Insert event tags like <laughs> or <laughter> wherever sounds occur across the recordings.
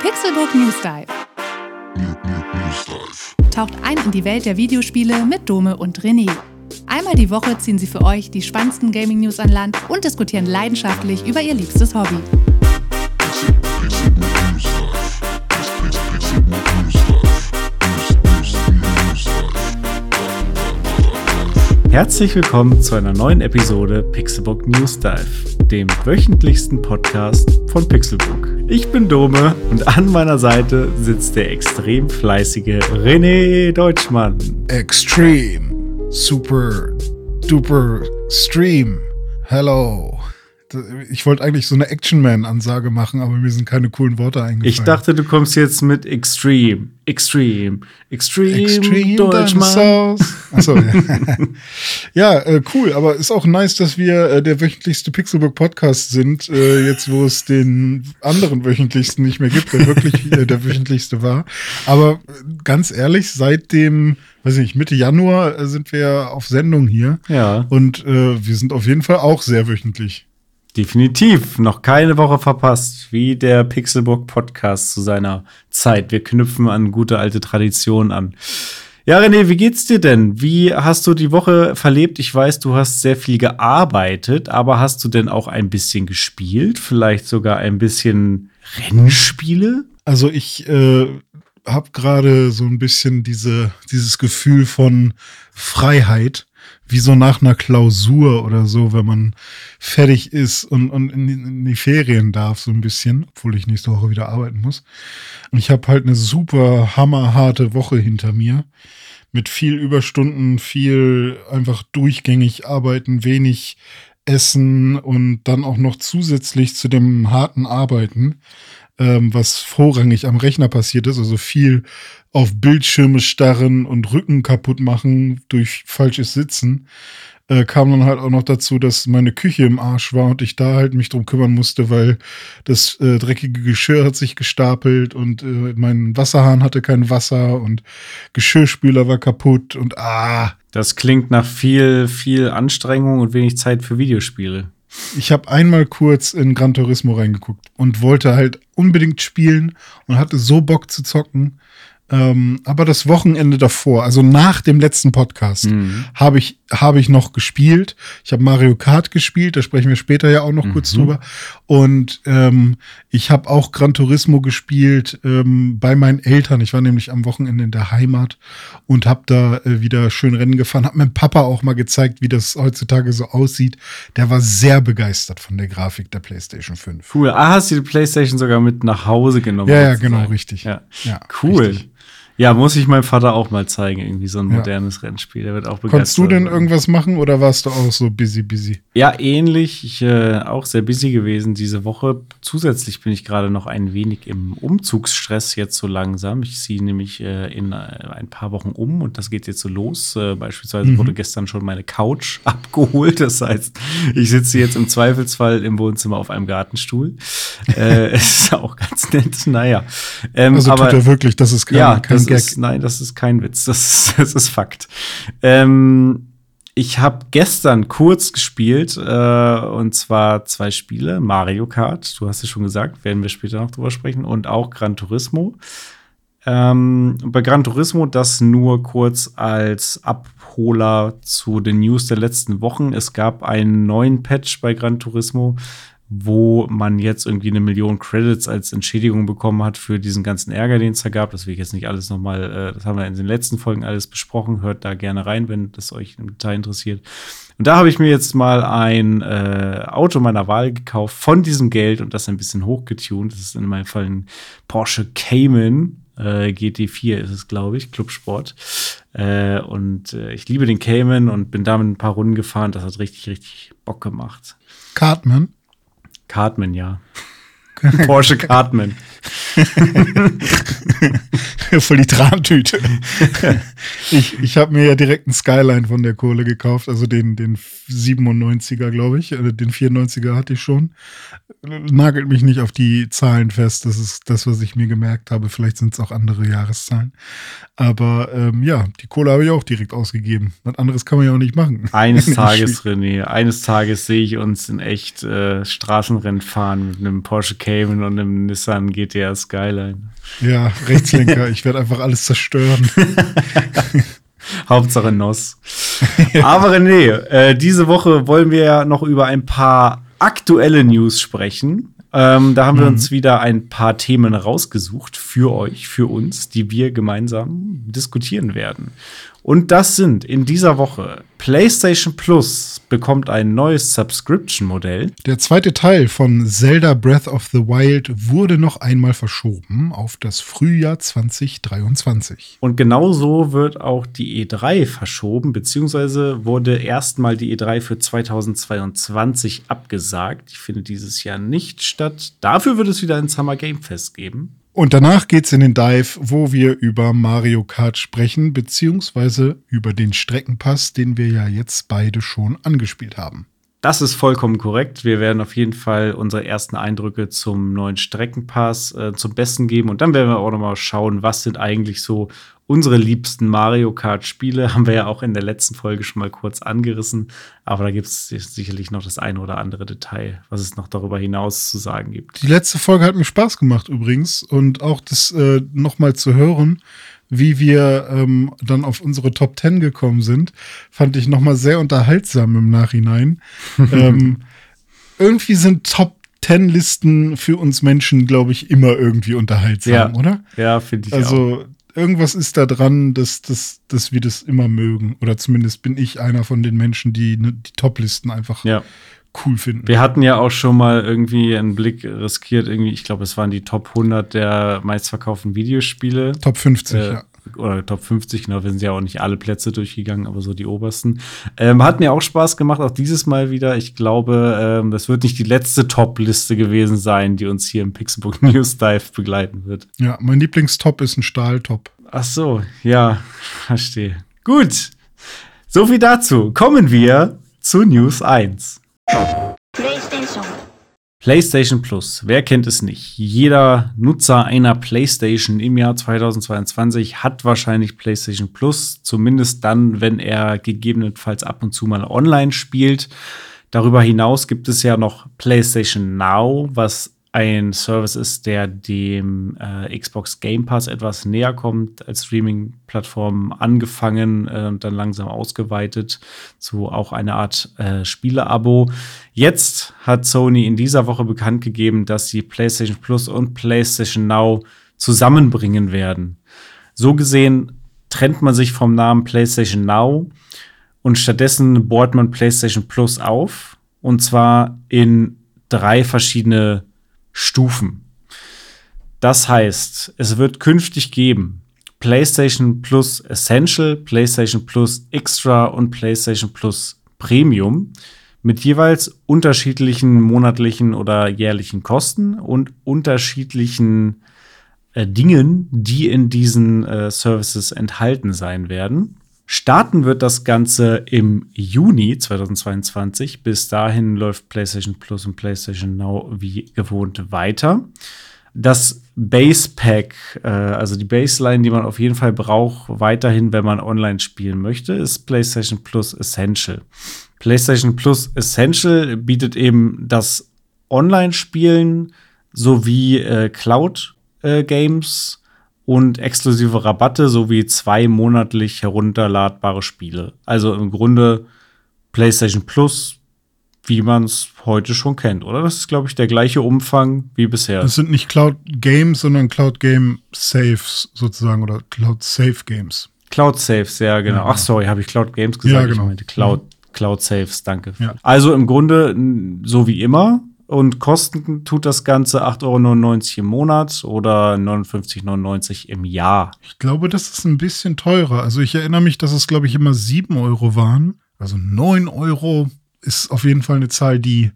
Pixelbook News Dive. Taucht ein in die Welt der Videospiele mit Dome und René. Einmal die Woche ziehen sie für euch die spannendsten Gaming-News an Land und diskutieren leidenschaftlich über ihr liebstes Hobby. Herzlich willkommen zu einer neuen Episode Pixelbook News Dive, dem wöchentlichsten Podcast von Pixelbook. Ich bin Dome und an meiner Seite sitzt der extrem fleißige René Deutschmann. Extreme, super, duper, stream. Hello. Ich wollte eigentlich so eine Action-Man-Ansage machen, aber mir sind keine coolen Worte eingefallen. Ich dachte, du kommst jetzt mit Extreme, Extreme, Extreme, Extreme Deutschmann. Achso, ja, <laughs> ja äh, cool, aber ist auch nice, dass wir äh, der wöchentlichste Pixelbook-Podcast sind, äh, jetzt wo es den anderen wöchentlichsten nicht mehr gibt, der wirklich äh, der wöchentlichste war. Aber äh, ganz ehrlich, seit dem weiß nicht, Mitte Januar äh, sind wir auf Sendung hier. Ja. Und äh, wir sind auf jeden Fall auch sehr wöchentlich. Definitiv. Noch keine Woche verpasst, wie der Pixelbook Podcast zu seiner Zeit. Wir knüpfen an gute alte Traditionen an. Ja, René, wie geht's dir denn? Wie hast du die Woche verlebt? Ich weiß, du hast sehr viel gearbeitet, aber hast du denn auch ein bisschen gespielt? Vielleicht sogar ein bisschen Rennspiele? Also ich äh, habe gerade so ein bisschen diese, dieses Gefühl von Freiheit, wie so nach einer Klausur oder so, wenn man fertig ist und, und in, die, in die Ferien darf, so ein bisschen, obwohl ich nächste Woche wieder arbeiten muss. Und ich habe halt eine super hammerharte Woche hinter mir. Mit viel Überstunden, viel einfach durchgängig arbeiten, wenig essen und dann auch noch zusätzlich zu dem harten Arbeiten ähm, was vorrangig am Rechner passiert ist, also viel auf Bildschirme starren und Rücken kaputt machen durch falsches Sitzen, äh, kam dann halt auch noch dazu, dass meine Küche im Arsch war und ich da halt mich drum kümmern musste, weil das äh, dreckige Geschirr hat sich gestapelt und äh, mein Wasserhahn hatte kein Wasser und Geschirrspüler war kaputt und ah. Das klingt nach viel, viel Anstrengung und wenig Zeit für Videospiele. Ich habe einmal kurz in Gran Turismo reingeguckt und wollte halt unbedingt spielen und hatte so Bock zu zocken. Ähm, aber das Wochenende davor, also nach dem letzten Podcast, mhm. habe ich, habe ich noch gespielt. Ich habe Mario Kart gespielt, da sprechen wir später ja auch noch mhm. kurz drüber. Und ähm, ich habe auch Gran Turismo gespielt ähm, bei meinen Eltern. Ich war nämlich am Wochenende in der Heimat und habe da äh, wieder schön Rennen gefahren. Habe meinem Papa auch mal gezeigt, wie das heutzutage so aussieht. Der war sehr begeistert von der Grafik der PlayStation 5. Cool. Ah, hast du die PlayStation sogar mit nach Hause genommen? Ja, ja, genau, richtig. Ja, ja cool. Richtig. Ja, muss ich meinem Vater auch mal zeigen, irgendwie so ein Ja. modernes Rennspiel. Der wird auch begeistert. Konntest du denn irgendwas machen oder warst du auch so busy, busy? Ja, ähnlich. Ich äh, auch sehr busy gewesen diese Woche. Zusätzlich bin ich gerade noch ein wenig im Umzugsstress jetzt so langsam. Ich ziehe nämlich äh, in äh, ein paar Wochen um und das geht jetzt so los. Äh, beispielsweise Mhm. wurde gestern schon meine Couch <laughs> abgeholt. Das heißt, ich sitze jetzt im Zweifelsfall im Wohnzimmer auf einem Gartenstuhl. äh, <laughs> ist auch ganz nett. Naja. Ähm, Also aber tut er wirklich, das ist kein, ja, kein das Gag. ist, nein, das ist kein Witz, das ist, <laughs> das ist Fakt. Ähm, ich habe gestern kurz gespielt, äh, und zwar zwei Spiele, Mario Kart, du hast es schon gesagt, werden wir später noch drüber sprechen, und auch Gran Turismo. Ähm, bei Gran Turismo das nur kurz als Abholer zu den News der letzten Wochen. Es gab einen neuen Patch bei Gran Turismo, wo man jetzt irgendwie eine Million Credits als Entschädigung bekommen hat für diesen ganzen Ärger, den es da gab. Das will ich jetzt nicht alles nochmal, äh, das haben wir in den letzten Folgen alles besprochen. Hört da gerne rein, wenn das euch im Detail interessiert. Und da habe ich mir jetzt mal ein äh, Auto meiner Wahl gekauft von diesem Geld und das ein bisschen hochgetunt. Das ist in meinem Fall ein Porsche Cayman. Äh, GT4 ist es, glaube ich, Clubsport. Äh, und äh, ich liebe den Cayman und bin damit ein paar Runden gefahren. Das hat richtig, richtig Bock gemacht. Cartman. Cartman, ja. <laughs> Porsche Cartman. <laughs> Voll die Trantüte. <laughs> ich ich habe mir ja direkt einen Skyline von der Kohle gekauft, also den, den 97er, glaube ich. Äh, den 94er hatte ich schon. Nagelt mich nicht auf die Zahlen fest. Das ist das, was ich mir gemerkt habe. Vielleicht sind es auch andere Jahreszahlen. Aber ähm, ja, die Kohle habe ich auch direkt ausgegeben. Was anderes kann man ja auch nicht machen. Eines Tages, René, eines Tages sehe ich uns in echt äh, Straßenrennen fahren mit einem Porsche Cayman und einem Nissan GTR Skyline. Ja, Rechtslenker. <laughs> ich werde einfach alles zerstören. <laughs> Hauptsache Noss. Aber René, äh, diese Woche wollen wir ja noch über ein paar aktuelle News sprechen. Ähm, da haben mhm. wir uns wieder ein paar Themen rausgesucht für euch, für uns, die wir gemeinsam diskutieren werden. Und das sind in dieser Woche PlayStation Plus bekommt ein neues Subscription-Modell. Der zweite Teil von Zelda Breath of the Wild wurde noch einmal verschoben auf das Frühjahr 2023. Und genauso wird auch die E3 verschoben, beziehungsweise wurde erstmal die E3 für 2022 abgesagt. Die findet dieses Jahr nicht statt. Dafür wird es wieder ein Summer Game Fest geben. Und danach geht's in den Dive, wo wir über Mario Kart sprechen, beziehungsweise über den Streckenpass, den wir ja jetzt beide schon angespielt haben. Das ist vollkommen korrekt. Wir werden auf jeden Fall unsere ersten Eindrücke zum neuen Streckenpass äh, zum Besten geben. Und dann werden wir auch noch mal schauen, was sind eigentlich so unsere liebsten Mario Kart-Spiele. <laughs> Haben wir ja auch in der letzten Folge schon mal kurz angerissen. Aber da gibt es sicherlich noch das eine oder andere Detail, was es noch darüber hinaus zu sagen gibt. Die letzte Folge hat mir Spaß gemacht übrigens. Und auch das äh, noch mal zu hören wie wir ähm, dann auf unsere Top 10 gekommen sind, fand ich nochmal sehr unterhaltsam im Nachhinein. <laughs> ähm, irgendwie sind Top 10 Listen für uns Menschen, glaube ich, immer irgendwie unterhaltsam, ja. oder? Ja, finde ich also, auch. Irgendwas ist da dran, dass, dass, dass wir das immer mögen. Oder zumindest bin ich einer von den Menschen, die ne, die Top-Listen einfach ja cool finden. Wir hatten ja auch schon mal irgendwie einen Blick riskiert, irgendwie, ich glaube, es waren die Top 100 der meistverkauften Videospiele. Top 50, äh, ja. Oder Top 50, genau, wir sind ja auch nicht alle Plätze durchgegangen, aber so die obersten. Ähm, hat mir auch Spaß gemacht, auch dieses Mal wieder. Ich glaube, ähm, das wird nicht die letzte Top-Liste gewesen sein, die uns hier im Pixelbook <laughs> News Dive begleiten wird. Ja, mein Lieblingstop ist ein Stahltop. Ach so, ja, <laughs> verstehe. Gut. So viel dazu. Kommen wir zu News 1. PlayStation. PlayStation Plus, wer kennt es nicht? Jeder Nutzer einer PlayStation im Jahr 2022 hat wahrscheinlich PlayStation Plus, zumindest dann, wenn er gegebenenfalls ab und zu mal online spielt. Darüber hinaus gibt es ja noch PlayStation Now, was ein Service ist, der dem äh, Xbox Game Pass etwas näher kommt als Streaming-Plattform, angefangen äh, und dann langsam ausgeweitet zu auch einer Art äh, Spiele-Abo. Jetzt hat Sony in dieser Woche bekannt gegeben, dass sie PlayStation Plus und PlayStation Now zusammenbringen werden. So gesehen trennt man sich vom Namen PlayStation Now und stattdessen bohrt man PlayStation Plus auf und zwar in drei verschiedene Stufen. Das heißt, es wird künftig geben PlayStation Plus Essential, PlayStation Plus Extra und PlayStation Plus Premium mit jeweils unterschiedlichen monatlichen oder jährlichen Kosten und unterschiedlichen äh, Dingen, die in diesen äh, Services enthalten sein werden. Starten wird das Ganze im Juni 2022. Bis dahin läuft PlayStation Plus und PlayStation Now wie gewohnt weiter. Das Base Pack, äh, also die Baseline, die man auf jeden Fall braucht, weiterhin, wenn man online spielen möchte, ist PlayStation Plus Essential. PlayStation Plus Essential bietet eben das Online-Spielen sowie äh, Cloud-Games. Und exklusive Rabatte sowie zwei monatlich herunterladbare Spiele. Also im Grunde PlayStation Plus, wie man es heute schon kennt, oder? Das ist, glaube ich, der gleiche Umfang wie bisher. Das sind nicht Cloud Games, sondern Cloud Game Saves sozusagen oder Cloud Safe Games. Cloud Saves, ja, genau. Ja, Ach, sorry, habe ich Cloud Games gesagt? Ja, genau. Ich meinte Cloud, mhm. Cloud Saves, danke. Ja. Also im Grunde so wie immer, und kosten tut das Ganze 8,99 Euro im Monat oder 59,99 im Jahr. Ich glaube, das ist ein bisschen teurer. Also ich erinnere mich, dass es, glaube ich, immer 7 Euro waren. Also 9 Euro ist auf jeden Fall eine Zahl, die,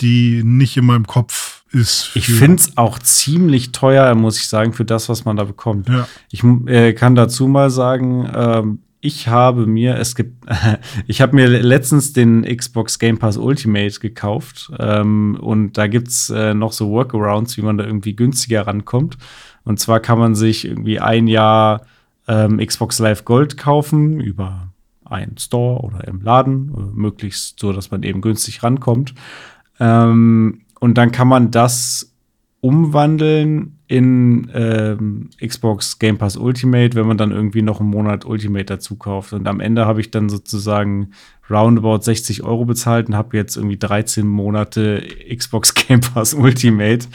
die nicht in meinem Kopf ist. Ich finde es auch ziemlich teuer, muss ich sagen, für das, was man da bekommt. Ja. Ich äh, kann dazu mal sagen, ähm, ich habe mir, es gibt, <laughs> ich habe mir letztens den Xbox Game Pass Ultimate gekauft ähm, und da gibt's äh, noch so Workarounds, wie man da irgendwie günstiger rankommt. Und zwar kann man sich irgendwie ein Jahr ähm, Xbox Live Gold kaufen über einen Store oder im Laden, äh, möglichst so, dass man eben günstig rankommt. Ähm, und dann kann man das umwandeln in ähm, Xbox Game Pass Ultimate, wenn man dann irgendwie noch einen Monat Ultimate dazu kauft. Und am Ende habe ich dann sozusagen roundabout 60 Euro bezahlt und habe jetzt irgendwie 13 Monate Xbox <laughs> Game Pass Ultimate.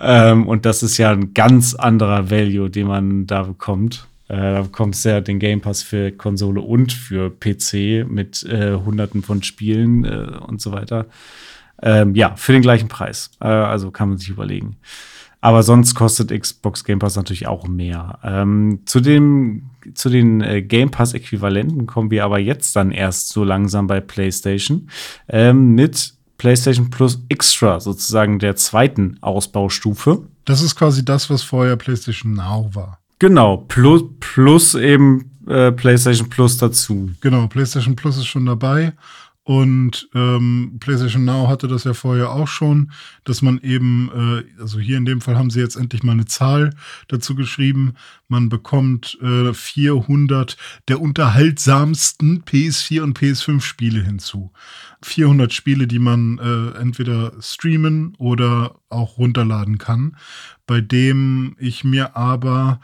Ähm, und das ist ja ein ganz anderer Value, den man da bekommt. Äh, da bekommst du ja den Game Pass für Konsole und für PC mit äh, hunderten von Spielen äh, und so weiter. Ähm, ja, für den gleichen Preis. Äh, also kann man sich überlegen. Aber sonst kostet Xbox Game Pass natürlich auch mehr. Ähm, zu, dem, zu den äh, Game Pass-Äquivalenten kommen wir aber jetzt dann erst so langsam bei PlayStation ähm, mit PlayStation Plus Extra, sozusagen der zweiten Ausbaustufe. Das ist quasi das, was vorher PlayStation Now war. Genau, plus, plus eben äh, PlayStation Plus dazu. Genau, PlayStation Plus ist schon dabei. Und ähm, PlayStation Now hatte das ja vorher auch schon, dass man eben, äh, also hier in dem Fall haben sie jetzt endlich mal eine Zahl dazu geschrieben, man bekommt äh, 400 der unterhaltsamsten PS4 und PS5 Spiele hinzu. 400 Spiele, die man äh, entweder streamen oder auch runterladen kann, bei dem ich mir aber,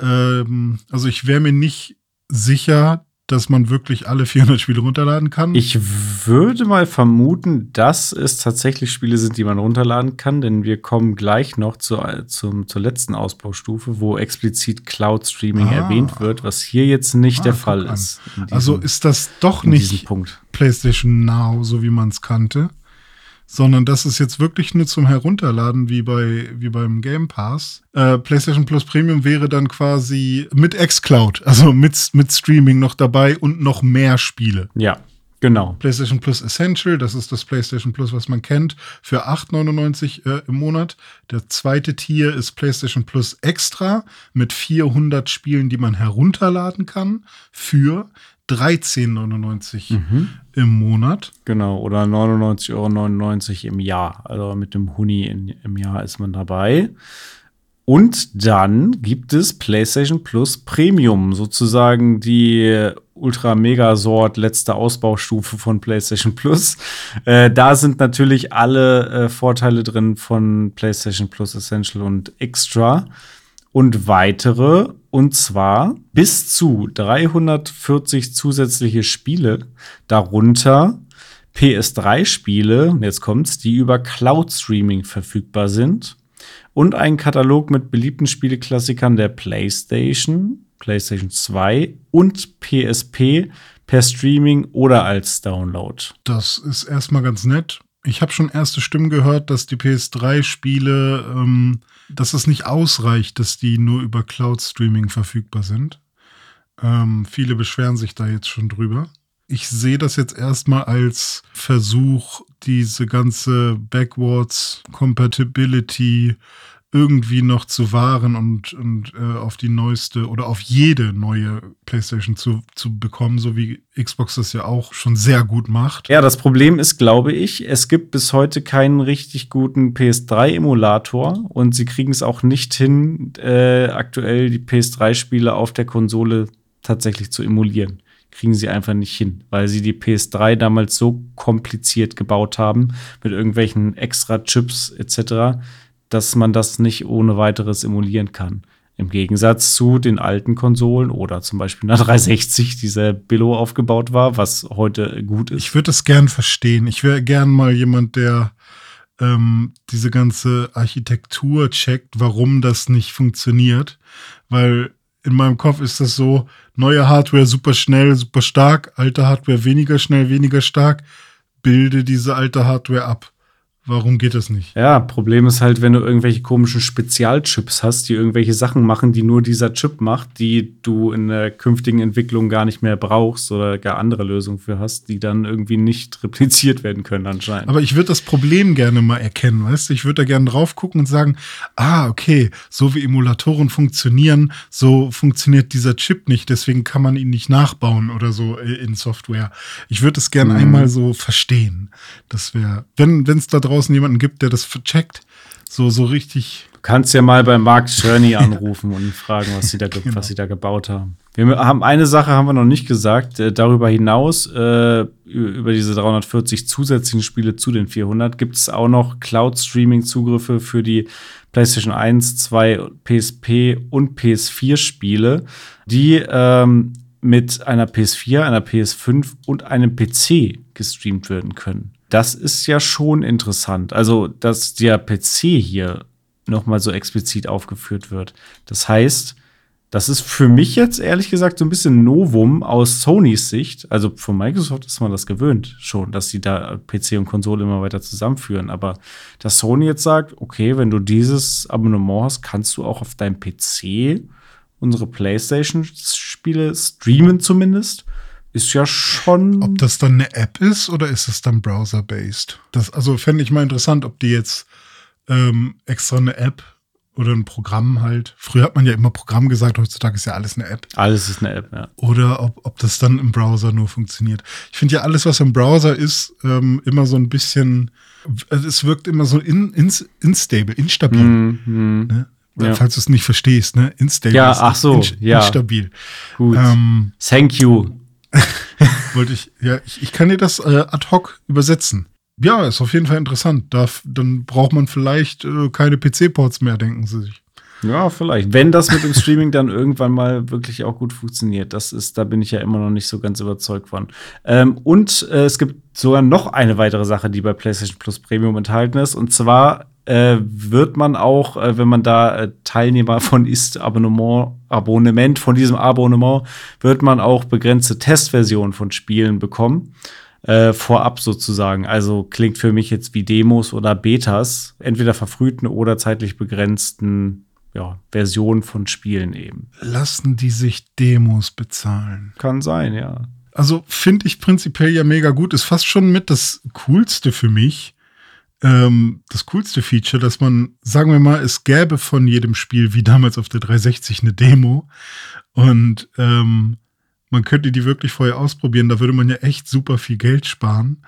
ähm, also ich wäre mir nicht sicher, dass man wirklich alle 400 Spiele runterladen kann? Ich würde mal vermuten, dass es tatsächlich Spiele sind, die man runterladen kann, denn wir kommen gleich noch zu, zum, zur letzten Ausbaustufe, wo explizit Cloud Streaming ah. erwähnt wird, was hier jetzt nicht ah, der Fall ist. Diesem, also ist das doch nicht PlayStation Now, so wie man es kannte? Sondern das ist jetzt wirklich nur zum Herunterladen wie bei wie beim Game Pass. Äh, PlayStation Plus Premium wäre dann quasi mit xCloud, also mit mit Streaming noch dabei und noch mehr Spiele. Ja. Genau. PlayStation Plus Essential, das ist das PlayStation Plus, was man kennt, für 8,99 äh, im Monat. Der zweite Tier ist PlayStation Plus Extra mit 400 Spielen, die man herunterladen kann, für 13,99 mhm. Im Monat. Genau, oder 99,99 Euro im Jahr. Also mit dem Huni in, im Jahr ist man dabei. Und dann gibt es PlayStation Plus Premium, sozusagen die Ultra Mega Sort letzte Ausbaustufe von PlayStation Plus. <laughs> Äh, da sind natürlich alle äh, Vorteile drin von PlayStation Plus Essential und Extra und weitere, und zwar bis zu 340 zusätzliche Spiele, darunter PS3-Spiele, und jetzt kommt's, die über Cloud Streaming verfügbar sind, und ein Katalog mit beliebten Spieleklassikern der PlayStation, PlayStation 2 und PSP per Streaming oder als Download. Das ist erstmal ganz nett. Ich habe schon erste Stimmen gehört, dass die PS3-Spiele ähm, dass es nicht ausreicht, dass die nur über Cloud-Streaming verfügbar sind. Ähm, viele beschweren sich da jetzt schon drüber. Ich sehe das jetzt erstmal als Versuch, diese ganze Backwards Compatibility irgendwie noch zu wahren und, und äh, auf die neueste oder auf jede neue PlayStation zu, zu bekommen, so wie Xbox das ja auch schon sehr gut macht. Ja, das Problem ist, glaube ich, es gibt bis heute keinen richtig guten PS3-Emulator und sie kriegen es auch nicht hin, äh, aktuell die PS3-Spiele auf der Konsole tatsächlich zu emulieren. Kriegen sie einfach nicht hin, weil sie die PS3 damals so kompliziert gebaut haben mit irgendwelchen extra Chips etc dass man das nicht ohne weiteres emulieren kann. Im Gegensatz zu den alten Konsolen oder zum Beispiel einer <laughs> 360, die sehr billow aufgebaut war, was heute gut ist. Ich würde das gern verstehen. Ich wäre gern mal jemand, der ähm, diese ganze Architektur checkt, warum das nicht funktioniert. Weil in meinem Kopf ist das so, neue Hardware super schnell, super stark, alte Hardware weniger schnell, weniger stark. Bilde diese alte Hardware ab Warum geht das nicht? Ja, Problem ist halt, wenn du irgendwelche komischen Spezialchips hast, die irgendwelche Sachen machen, die nur dieser Chip macht, die du in der künftigen Entwicklung gar nicht mehr brauchst oder gar andere Lösungen für hast, die dann irgendwie nicht <laughs> repliziert werden können anscheinend. Aber ich würde das Problem gerne mal erkennen, weißt du? Ich würde da gerne drauf gucken und sagen, ah, okay, so wie Emulatoren funktionieren, so funktioniert dieser Chip nicht, deswegen kann man ihn nicht nachbauen oder so äh, in Software. Ich würde es gerne Mhm. einmal so verstehen. Das wäre, wenn es da draußen jemanden gibt, der das checkt, so, so richtig. Du kannst ja mal bei Mark Czerny <laughs> anrufen und fragen, was sie da, ge- Genau. was sie da gebaut haben. Wir haben eine Sache haben wir noch nicht gesagt. Äh, darüber hinaus, äh, über diese 340 zusätzlichen Spiele zu den 400, gibt es auch noch Cloud-Streaming-Zugriffe für die PlayStation 1, 2, PSP und PS4-Spiele, die ähm, mit einer PS4, einer PS5 und einem PC gestreamt werden können. Das ist ja schon interessant. Also, dass der PC hier nochmal so explizit aufgeführt wird. Das heißt, das ist für mich jetzt ehrlich gesagt so ein bisschen Novum aus Sonys Sicht. Also von Microsoft ist man das gewöhnt schon, dass sie da PC und Konsole immer weiter zusammenführen. Aber dass Sony jetzt sagt, okay, wenn du dieses Abonnement hast, kannst du auch auf deinem PC unsere PlayStation-Spiele streamen zumindest, ist ja schon. Ob das dann eine App ist oder ist es dann browser-based? Das, also fände ich mal interessant, ob die jetzt ähm, extra eine App oder ein Programm halt. Früher hat man ja immer Programm gesagt, heutzutage ist ja alles eine App. Alles ist eine App, ja. Oder ob, ob das dann im Browser nur funktioniert. Ich finde ja alles, was im Browser ist, ähm, immer so ein bisschen, also es wirkt immer so in, ins, instabil, instabil. Mhm. Ne? Ja. Falls du es nicht verstehst, ne? Instabil. Ja, ist ach so, inst- ja. Instabil. Gut. Ähm, Thank you. <laughs> wollte ich, ja, ich, ich kann dir das äh, ad hoc übersetzen. Ja, ist auf jeden Fall interessant. Da, dann braucht man vielleicht äh, keine PC-Ports mehr, denken sie sich. Ja, vielleicht. Wenn das mit dem Streaming dann irgendwann mal wirklich auch gut funktioniert. Das ist, da bin ich ja immer noch nicht so ganz überzeugt von. Ähm, und äh, es gibt sogar noch eine weitere Sache, die bei PlayStation Plus Premium enthalten ist. Und zwar äh, wird man auch, äh, wenn man da äh, Teilnehmer von ist, Abonnement, von diesem Abonnement, wird man auch begrenzte Testversionen von Spielen bekommen. Äh, vorab sozusagen. Also klingt für mich jetzt wie Demos oder Betas, entweder verfrühten oder zeitlich begrenzten ja, Versionen von Spielen eben. Lassen die sich Demos bezahlen? Kann sein, ja. Also finde ich prinzipiell ja mega gut. Ist fast schon mit das Coolste für mich. Ähm, das coolste Feature, dass man, sagen wir mal, es gäbe von jedem Spiel, wie damals auf der 360, eine Demo. Und ähm, man könnte die wirklich vorher ausprobieren. Da würde man ja echt super viel Geld sparen.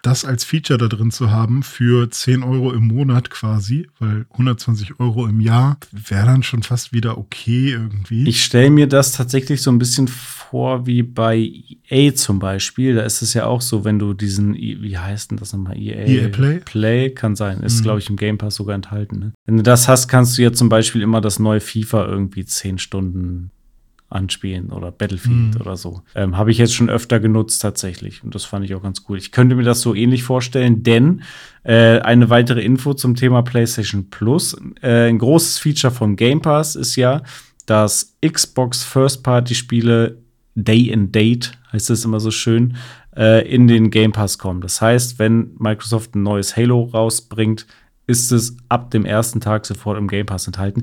Das als Feature da drin zu haben für 10 Euro im Monat quasi, weil 120 Euro im Jahr wäre dann schon fast wieder okay irgendwie. Ich stelle mir das tatsächlich so ein bisschen vor wie bei EA zum Beispiel. Da ist es ja auch so, wenn du diesen, I- wie heißt denn das nochmal? EA, EA Play? Play kann sein. Ist, Mhm. glaube ich, im Game Pass sogar enthalten. Ne? Wenn du das hast, kannst du ja zum Beispiel immer das neue FIFA irgendwie 10 Stunden anspielen oder Battlefield Mhm. oder so. Ähm, Habe ich jetzt schon öfter genutzt tatsächlich und das fand ich auch ganz cool. Ich könnte mir das so ähnlich vorstellen, denn äh, eine weitere Info zum Thema PlayStation Plus. Äh, ein großes Feature von Game Pass ist ja, dass Xbox First-Party-Spiele Day and Date, heißt es immer so schön, äh, in den Game Pass kommen. Das heißt, wenn Microsoft ein neues Halo rausbringt, ist es ab dem ersten Tag sofort im Game Pass enthalten.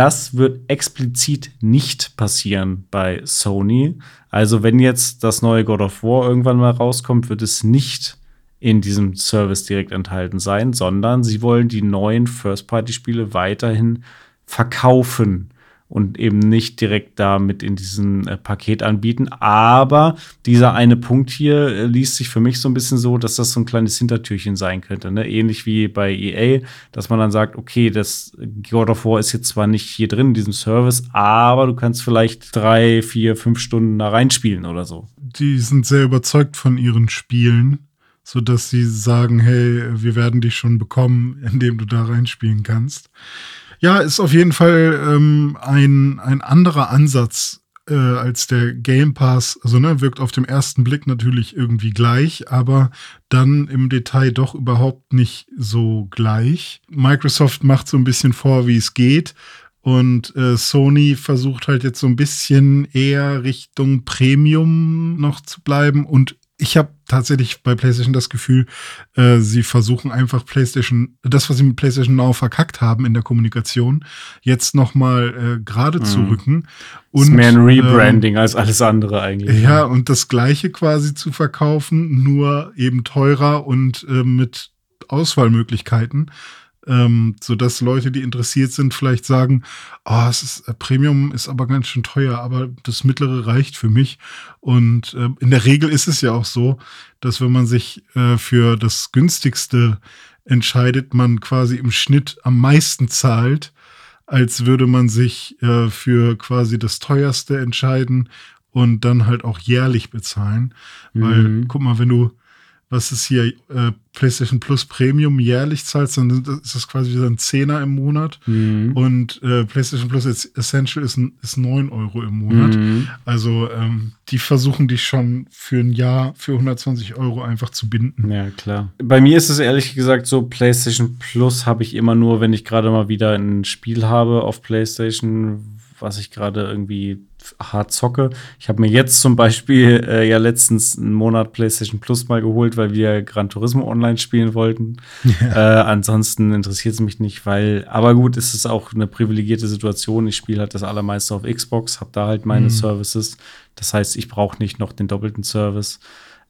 Das wird explizit nicht passieren bei Sony. Also wenn jetzt das neue God of War irgendwann mal rauskommt, wird es nicht in diesem Service direkt enthalten sein, sondern sie wollen die neuen First-Party-Spiele weiterhin verkaufen und eben nicht direkt damit in diesem äh, Paket anbieten. Aber dieser eine Punkt hier äh, liest sich für mich so ein bisschen so, dass das so ein kleines Hintertürchen sein könnte. Ne? Ähnlich wie bei EA, dass man dann sagt, okay, das God of War ist jetzt zwar nicht hier drin in diesem Service, aber du kannst vielleicht drei, vier, fünf Stunden da reinspielen oder so. die sind sehr überzeugt von ihren Spielen, so dass sie sagen, hey, wir werden dich schon bekommen, <laughs> indem du da reinspielen kannst. Ja, ist auf jeden Fall ähm, ein, ein anderer Ansatz äh, als der Game Pass. Also ne, wirkt auf dem ersten Blick natürlich irgendwie gleich, aber dann im Detail doch überhaupt nicht so gleich. Microsoft macht so ein bisschen vor, wie es geht. Und äh, Sony versucht halt jetzt so ein bisschen eher Richtung Premium noch zu bleiben. Und ich habe tatsächlich bei PlayStation das Gefühl, äh, sie versuchen einfach PlayStation, das, was sie mit PlayStation Now verkackt haben in der Kommunikation, jetzt nochmal äh, gerade mhm. zu rücken. Und, ist mehr ein Rebranding ähm, als alles andere eigentlich. Ja, und das Gleiche quasi zu verkaufen, nur eben teurer und äh, mit Auswahlmöglichkeiten ähm, sodass Leute, die interessiert sind, vielleicht sagen, oh, es ist, äh, Premium ist aber ganz schön teuer, aber das mittlere reicht für mich. Und äh, in der Regel ist es ja auch so, dass wenn man sich äh, für das günstigste entscheidet, man quasi im Schnitt am meisten zahlt, als würde man sich äh, für quasi das teuerste entscheiden und dann halt auch jährlich bezahlen. Mhm. Weil, guck mal, wenn du was ist hier, äh, PlayStation Plus Premium jährlich dann ist das quasi wieder ein Zehner im Monat. Mhm. Und äh, PlayStation Plus Essential ist, ist 9 Euro im Monat. Mhm. Also ähm, die versuchen dich schon für ein Jahr für 120 Euro einfach zu binden. Ja, klar. Bei mir ist es ehrlich gesagt so, PlayStation Plus habe ich immer nur, wenn ich gerade mal wieder ein Spiel habe auf PlayStation, was ich gerade irgendwie hart zocke. Ich habe mir jetzt zum Beispiel äh, ja letztens einen Monat PlayStation Plus mal geholt, weil wir Gran Turismo online spielen wollten. Ja. Äh, ansonsten interessiert es mich nicht, weil, aber gut, es ist auch eine privilegierte Situation. Ich spiele halt das allermeiste auf Xbox, habe da halt meine mhm. Services. Das heißt, ich brauche nicht noch den doppelten Service.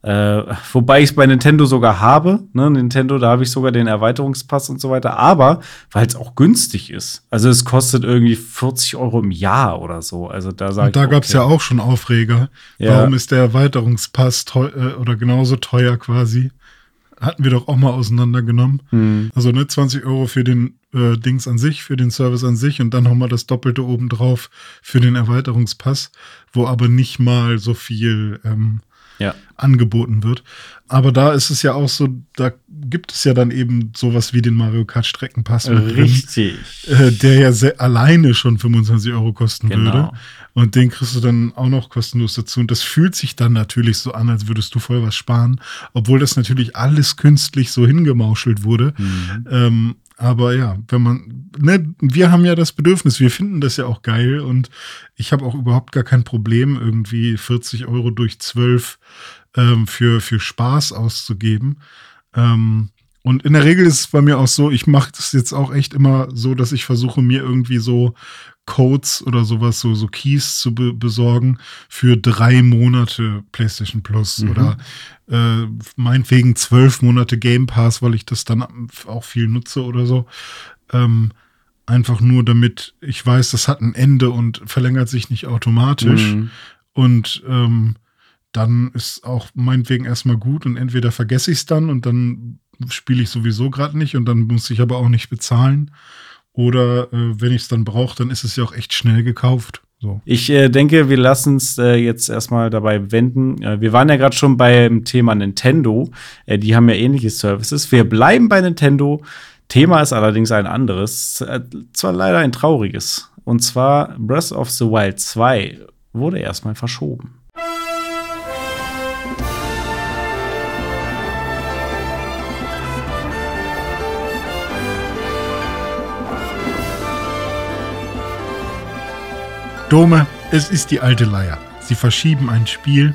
Äh, wobei ich es bei Nintendo sogar habe. Ne? Nintendo, da habe ich sogar den Erweiterungspass und so weiter. Aber weil es auch günstig ist. Also es kostet irgendwie 40 Euro im Jahr oder so. Also da sage Und da gab es ja auch schon Aufreger. Ja. Warum ist der Erweiterungspass äh, oder genauso teuer quasi? Hatten wir doch auch mal auseinandergenommen. Hm. Also ne, 20 Euro für den äh, Dings an sich, für den Service an sich und dann nochmal das Doppelte obendrauf für den Erweiterungspass, wo aber nicht mal so viel ähm, ja. angeboten wird. Aber da ist es ja auch so, da gibt es ja dann eben sowas wie den Mario Kart Streckenpass. Richtig. Drin, äh, der ja sehr, alleine schon 25 Euro kosten genau. würde. Und den kriegst du dann auch noch kostenlos dazu. Und das fühlt sich dann natürlich so an, als würdest du voll was sparen. Obwohl das natürlich alles künstlich so hingemauschelt wurde. Mhm. Ähm, aber ja, wenn man, ne, wir haben ja das Bedürfnis, wir finden das ja auch geil und ich habe auch überhaupt gar kein Problem, irgendwie 40 Euro durch 12 ähm, für, für Spaß auszugeben. Ähm, und in der Regel ist es bei mir auch so, ich mache das jetzt auch echt immer so, dass ich versuche, mir irgendwie so Codes oder sowas, so, so Keys zu be besorgen für drei Monate PlayStation Plus mhm. oder äh, meinetwegen zwölf Monate Game Pass, weil ich das dann auch viel nutze oder so. Ähm, einfach nur damit ich weiß, das hat ein Ende und verlängert sich nicht automatisch. Mhm. Und ähm, dann ist auch meinetwegen erstmal gut und entweder vergesse ich es dann und dann spiele ich sowieso gerade nicht und dann muss ich aber auch nicht bezahlen. Oder äh, wenn ich es dann brauche, dann ist es ja auch echt schnell gekauft. So. Ich äh, denke, wir lassen es äh, jetzt erstmal dabei wenden. Äh, wir waren ja gerade schon beim Thema Nintendo. Äh, die haben ja ähnliche Services. Wir bleiben bei Nintendo. Thema ist allerdings ein anderes. Äh, zwar leider ein trauriges. Und zwar Breath of the Wild 2 wurde erstmal verschoben. Dome, es ist die alte Leier. Sie verschieben ein Spiel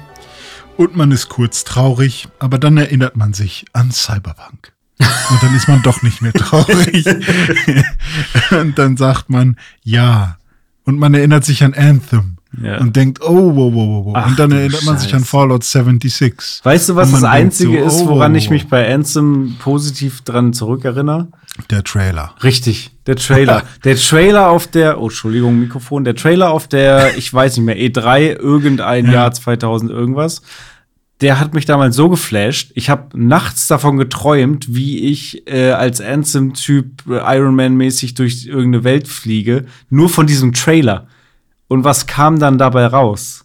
und man ist kurz traurig, aber dann erinnert man sich an Cyberpunk. Und dann ist man doch nicht mehr traurig. <laughs> und dann sagt man, ja. Und man erinnert sich an Anthem. Ja. Und denkt, oh, wow, wow, wow. Ach, und dann erinnert man sich an Fallout 76. Weißt du, was das Einzige so, ist, oh, woran ich mich bei Anthem positiv dran zurückerinnere? Der Trailer. Richtig, der Trailer. <laughs> der Trailer auf der, oh, Entschuldigung, Mikrofon, der Trailer auf der, ich weiß nicht mehr, E3, irgendein ja. Jahr 2000 irgendwas. Der hat mich damals so geflasht. Ich habe nachts davon geträumt, wie ich äh, als Anthem-Typ äh, Iron Man-mäßig durch irgendeine Welt fliege. Nur von diesem Trailer. Und was kam dann dabei raus?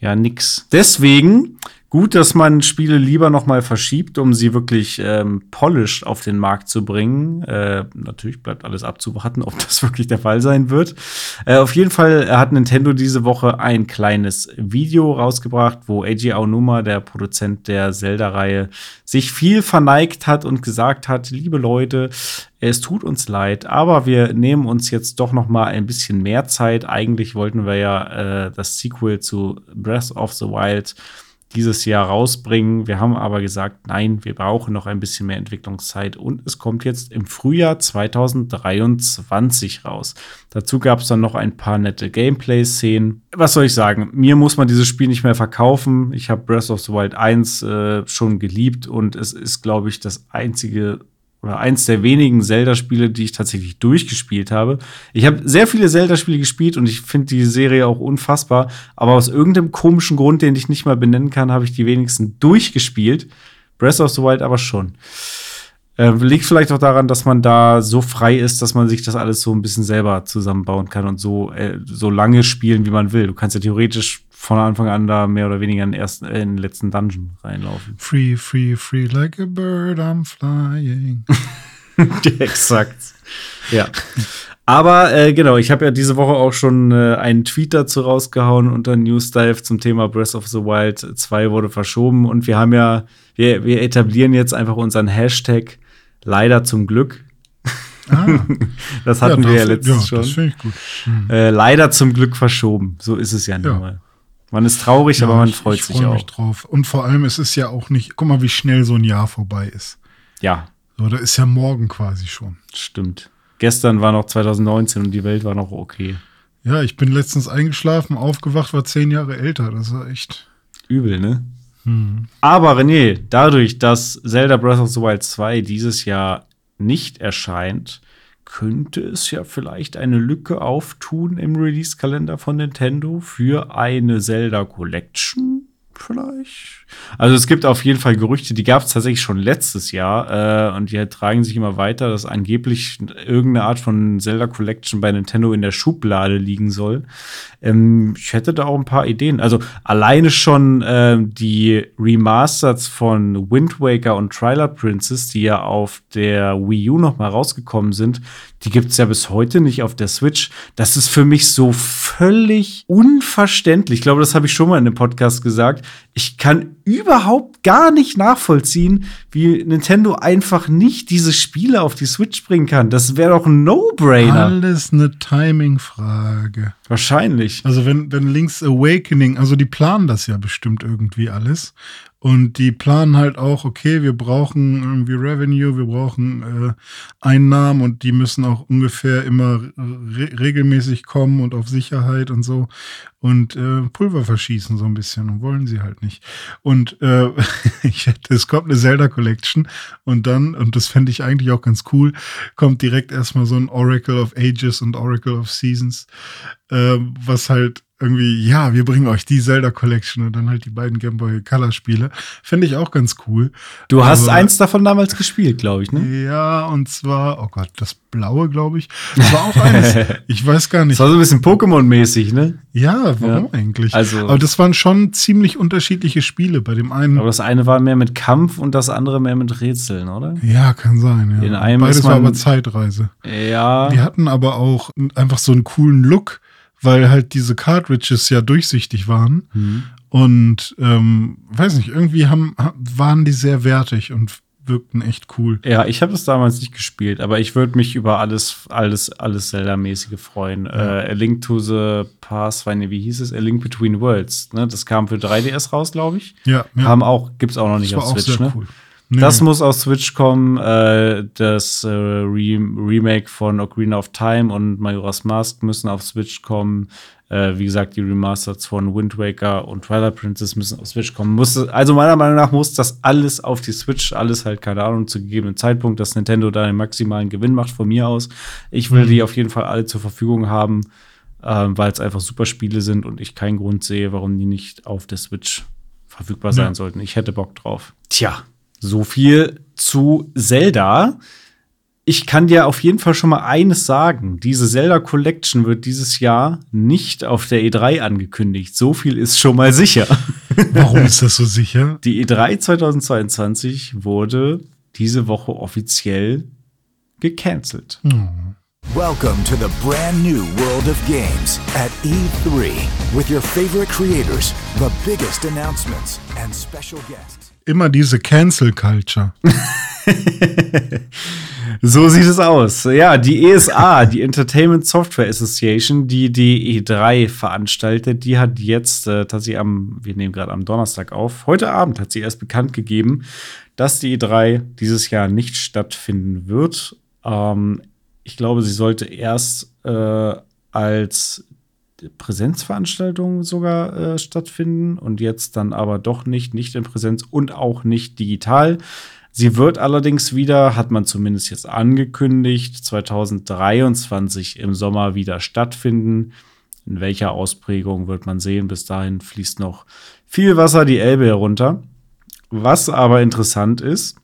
Ja, nix. Deswegen gut, dass man Spiele lieber noch mal verschiebt, um sie wirklich ähm, polished auf den Markt zu bringen. Äh, natürlich bleibt alles abzuwarten, <laughs> ob das wirklich der Fall sein wird. Äh, auf jeden Fall hat Nintendo diese Woche ein kleines Video rausgebracht, wo Eiji Aonuma, der Produzent der Zelda-Reihe, sich viel verneigt hat und gesagt hat, liebe Leute, es tut uns leid, aber wir nehmen uns jetzt doch noch mal ein bisschen mehr Zeit. Eigentlich wollten wir ja äh, das Sequel zu Breath of the Wild dieses Jahr rausbringen. Wir haben aber gesagt, nein, wir brauchen noch ein bisschen mehr Entwicklungszeit und es kommt jetzt im Frühjahr 2023 raus. Dazu gab es dann noch ein paar nette Gameplay-Szenen. Was soll ich sagen? Mir muss man dieses Spiel nicht mehr verkaufen. Ich habe Breath of the Wild 1 äh, schon geliebt und es ist, glaube ich, das einzige oder eins der wenigen Zelda-Spiele, die ich tatsächlich durchgespielt habe. Ich habe sehr viele Zelda-Spiele gespielt und ich finde die Serie auch unfassbar, aber aus irgendeinem komischen Grund, den ich nicht mal benennen kann, habe ich die wenigsten durchgespielt. Breath of the Wild aber schon. Äh, liegt vielleicht auch daran, dass man da so frei ist, dass man sich das alles so ein bisschen selber zusammenbauen kann und so, äh, so lange spielen, wie man will. Du kannst ja theoretisch von Anfang an da mehr oder weniger in den, ersten, äh, in den letzten Dungeon reinlaufen. Free, free, free, like a bird, I'm flying. <laughs> <laughs> Exakt. Ja. <laughs> Aber äh, genau, ich habe ja diese Woche auch schon äh, einen Tweet dazu rausgehauen unter News Dive zum Thema Breath of the Wild 2 wurde verschoben und wir haben ja, wir, wir etablieren jetzt einfach unseren Hashtag leider zum Glück. Ah, Das hatten wir ja letztens ja, Das schon. finde ich gut. Hm. Äh, leider zum Glück verschoben. So ist es ja nun Ja. mal. Man ist traurig, aber Ja, man ich- freut ich sich auch. mich drauf. Und vor allem, es ist ja auch nicht, guck mal, wie schnell so ein Jahr vorbei ist. Ja, So, da ist ja morgen quasi schon. stimmt. Gestern war noch 2019 und die Welt war noch okay. Ja, ich bin letztens eingeschlafen, aufgewacht, war zehn Jahre älter. Das war echt. Übel, ne? Hm. Aber René, dadurch, dass Zelda Breath of the Wild 2 dieses Jahr nicht erscheint, könnte es ja vielleicht eine Lücke auftun im Release-Kalender von Nintendo für eine Zelda Collection. Vielleicht. Also es gibt auf jeden Fall Gerüchte, die gab es tatsächlich schon letztes Jahr äh, und die tragen sich immer weiter, dass angeblich irgendeine Art von Zelda Collection bei Nintendo in der Schublade liegen soll. Ähm, ich hätte da auch ein paar Ideen. Also alleine schon ähm, die Remasters von Wind Waker und Twilight Princess, die ja auf der Wii U noch mal rausgekommen sind, die gibt's ja bis heute nicht auf der Switch. Das ist für mich so völlig unverständlich. Ich glaube, das habe ich schon mal in einem Podcast gesagt. Ich kann überhaupt gar nicht nachvollziehen, wie Nintendo einfach nicht diese Spiele auf die Switch bringen kann. Das wäre doch ein No-Brainer. Alles eine Timing-Frage. Wahrscheinlich. Also wenn, wenn Link's Awakening, also die planen das ja bestimmt irgendwie alles. Und die planen halt auch, okay, wir brauchen irgendwie Revenue, wir brauchen äh, Einnahmen und die müssen auch ungefähr immer re regelmäßig kommen und auf Sicherheit und so. Und äh, Pulver verschießen so ein bisschen und wollen sie halt nicht. Und äh, <laughs> es kommt eine Zelda Collection und dann, und das fände ich eigentlich auch ganz cool, kommt direkt erstmal so ein Oracle of Ages und Oracle of Seasons äh, was halt irgendwie, ja, wir bringen euch die Zelda Collection und dann halt die beiden Game Boy Color Spiele. Fände ich auch ganz cool. Du hast Aber- eins davon damals gespielt, glaube ich, ne? Ja, und zwar, oh Gott, das blaue, glaube ich. Das war auch eines, <laughs> ich weiß gar Das nicht. war so ein bisschen Pokémon-mäßig, ne? Ja, warum Ja. eigentlich? Also- Aber das waren schon ziemlich unterschiedliche Spiele. Bei dem einen, Aber das eine war mehr mit Kampf und das andere mehr mit Rätseln, oder? ja, kann sein. Ja. In einem Beides ist war man- aber Zeitreise. Ja. Die hatten aber auch einfach so einen coolen Look, weil halt diese Cartridges ja durchsichtig waren. Hm. Und ähm, weiß nicht, irgendwie haben, ha- waren die sehr wertig und wirkten echt cool. Ja, ich habe es damals nicht gespielt, aber ich würde mich über alles, alles, alles Zelda-mäßige freuen. Äh, A Link to the Past, nee, wie hieß es? A Link Between Worlds. Ne? Das kam für 3DS raus, glaube ich. Ja, ja. Kam auch, gibt's auch noch das nicht war auf Switch, sehr ne? cool. Nee, Das muss auf Switch kommen. Äh, das äh, Re Remake von Ocarina of Time und Majora's Mask müssen auf Switch kommen. Äh, wie gesagt, die Remasters von Wind Waker und Twilight Princess müssen auf Switch kommen. Muss, also meiner Meinung nach muss das alles auf die Switch, alles halt, keine Ahnung, zu gegebenen Zeitpunkt, dass Nintendo da den maximalen Gewinn macht von mir aus. Ich will Mhm. die auf jeden Fall alle zur Verfügung haben, ähm, weil es einfach super Spiele sind und ich keinen Grund sehe, warum die nicht auf der Switch verfügbar sein Ja. sollten. Ich hätte Bock drauf. Tja, so viel zu Zelda. Ich kann dir auf jeden Fall schon mal eines sagen. Diese Zelda Collection wird dieses Jahr nicht auf der E3 angekündigt. So viel ist schon mal sicher. <laughs> Warum ist das so sicher? Die E E3 2022 wurde diese Woche offiziell gecancelt. Welcome to the brand new world of games at E3 with your favorite creators, the biggest announcements, and special guests. Immer diese Cancel Culture. <laughs> So sieht es aus. Ja, die ESA, die Entertainment Software Association, die die E3 veranstaltet, die hat jetzt äh, tatsächlich am, wir nehmen gerade am Donnerstag auf, heute Abend hat sie erst bekannt gegeben, dass die E3 dieses Jahr nicht stattfinden wird. Ähm, ich glaube, sie sollte erst äh, als Präsenzveranstaltung sogar äh, stattfinden und jetzt dann aber doch nicht, nicht in Präsenz und auch nicht digital. Sie wird allerdings wieder, hat man zumindest jetzt angekündigt, 2023 im Sommer wieder stattfinden. In welcher Ausprägung wird man sehen. Bis dahin fließt noch viel Wasser die Elbe herunter. Was aber interessant ist,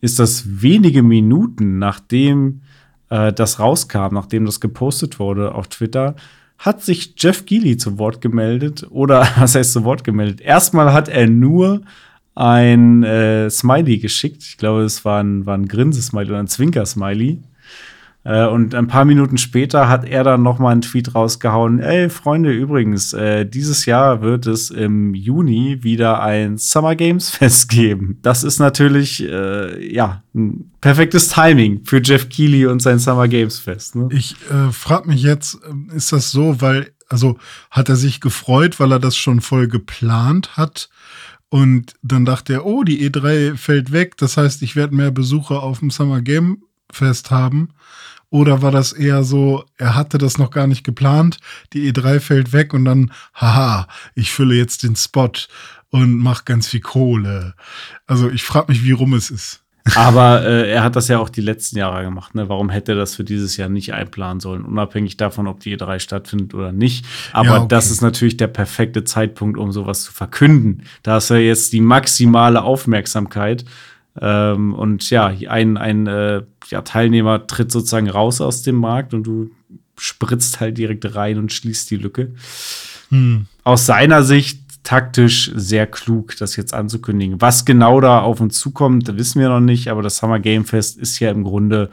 ist, dass wenige Minuten nachdem äh, das rauskam, nachdem das gepostet wurde auf Twitter, hat sich Jeff Geely zu Wort gemeldet. Oder <laughs> was heißt zu Wort gemeldet? Erstmal hat er nur ein äh, Smiley geschickt. Ich glaube, es war ein, war ein Grinsesmiley oder ein Zwinker-Smiley. Äh, und ein paar Minuten später hat er dann noch mal einen Tweet rausgehauen. Ey, Freunde, übrigens, äh, dieses Jahr wird es im Juni wieder ein Summer Games <laughs> Fest geben. Das ist natürlich, äh, ja, ein perfektes Timing für Jeff Keighley und sein Summer Games Fest. Ne? Ich äh, frage mich jetzt, äh, ist das so, weil, also hat er sich gefreut, weil er das schon voll geplant hat? Und dann dachte er, oh, die E3 fällt weg, das heißt, ich werde mehr Besucher auf dem Summer Game Fest haben. Oder war das eher so, er hatte das noch gar nicht geplant, die E3 fällt weg und dann, haha, ich fülle jetzt den Spot und mach ganz viel Kohle. Also ich frage mich, wie rum es ist. Aber äh, er hat das ja auch die letzten Jahre gemacht. Ne? Warum hätte er das für dieses Jahr nicht einplanen sollen? Unabhängig davon, ob die E3 stattfindet oder nicht. Aber ja, okay. das ist natürlich der perfekte Zeitpunkt, um sowas zu verkünden. Da ist ja jetzt die maximale Aufmerksamkeit. Ähm, und ja, ein, ein äh, ja, Teilnehmer tritt sozusagen raus aus dem Markt und du spritzt halt direkt rein und schließt die Lücke. Hm. Aus seiner Sicht taktisch sehr klug, das jetzt anzukündigen. Was genau da auf uns zukommt, wissen wir noch nicht, aber das Summer Game Fest ist ja im Grunde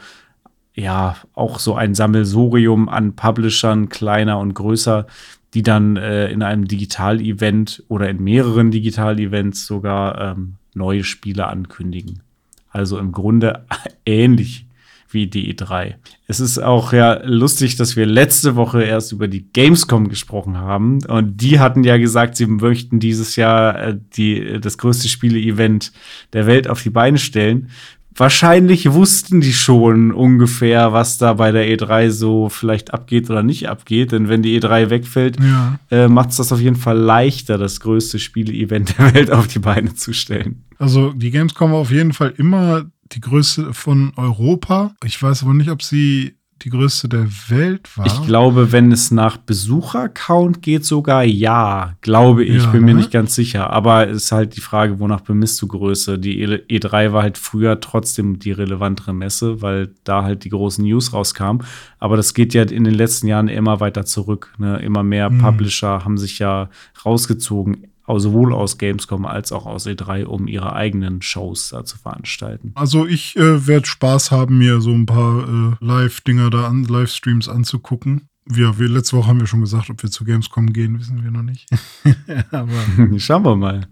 ja auch so ein Sammelsurium an Publishern, kleiner und größer, die dann äh, in einem Digital-Event oder in mehreren Digital-Events sogar ähm, neue Spiele ankündigen. Also im Grunde <laughs> ähnlich wie die E3. Es ist auch ja lustig, dass wir letzte Woche erst über die Gamescom gesprochen haben und die hatten ja gesagt, sie möchten dieses Jahr äh, die, das größte Spiele-Event der Welt auf die Beine stellen wahrscheinlich wussten die schon ungefähr, was da bei der E3 so vielleicht abgeht oder nicht abgeht. Denn wenn die E3 wegfällt, ja. äh, macht es das auf jeden Fall leichter, das größte Spiele-Event der Welt auf die Beine zu stellen. Also die Gamescom war auf jeden Fall immer die größte von Europa. Ich weiß aber nicht, ob sie die größte der Welt war. Ich glaube, wenn es nach Besuchercount geht, sogar ja, glaube ich. Ja, bin mir ne? nicht ganz sicher. Aber es ist halt die Frage, wonach bemisst du Größe? Die E3 war halt früher trotzdem die relevantere Messe, weil da halt die großen News rauskamen. Aber das geht ja in den letzten Jahren immer weiter zurück. Ne? Immer mehr mhm. Publisher haben sich ja rausgezogen sowohl aus Gamescom als auch aus E3, um ihre eigenen Shows da zu veranstalten. Also ich äh, werde Spaß haben, mir so ein paar äh, Live-Dinger da an, Livestreams anzugucken. Ja, wir, letzte Woche haben wir schon gesagt, ob wir zu Gamescom gehen, wissen wir noch nicht. <laughs> <laughs> Aber Schauen wir mal.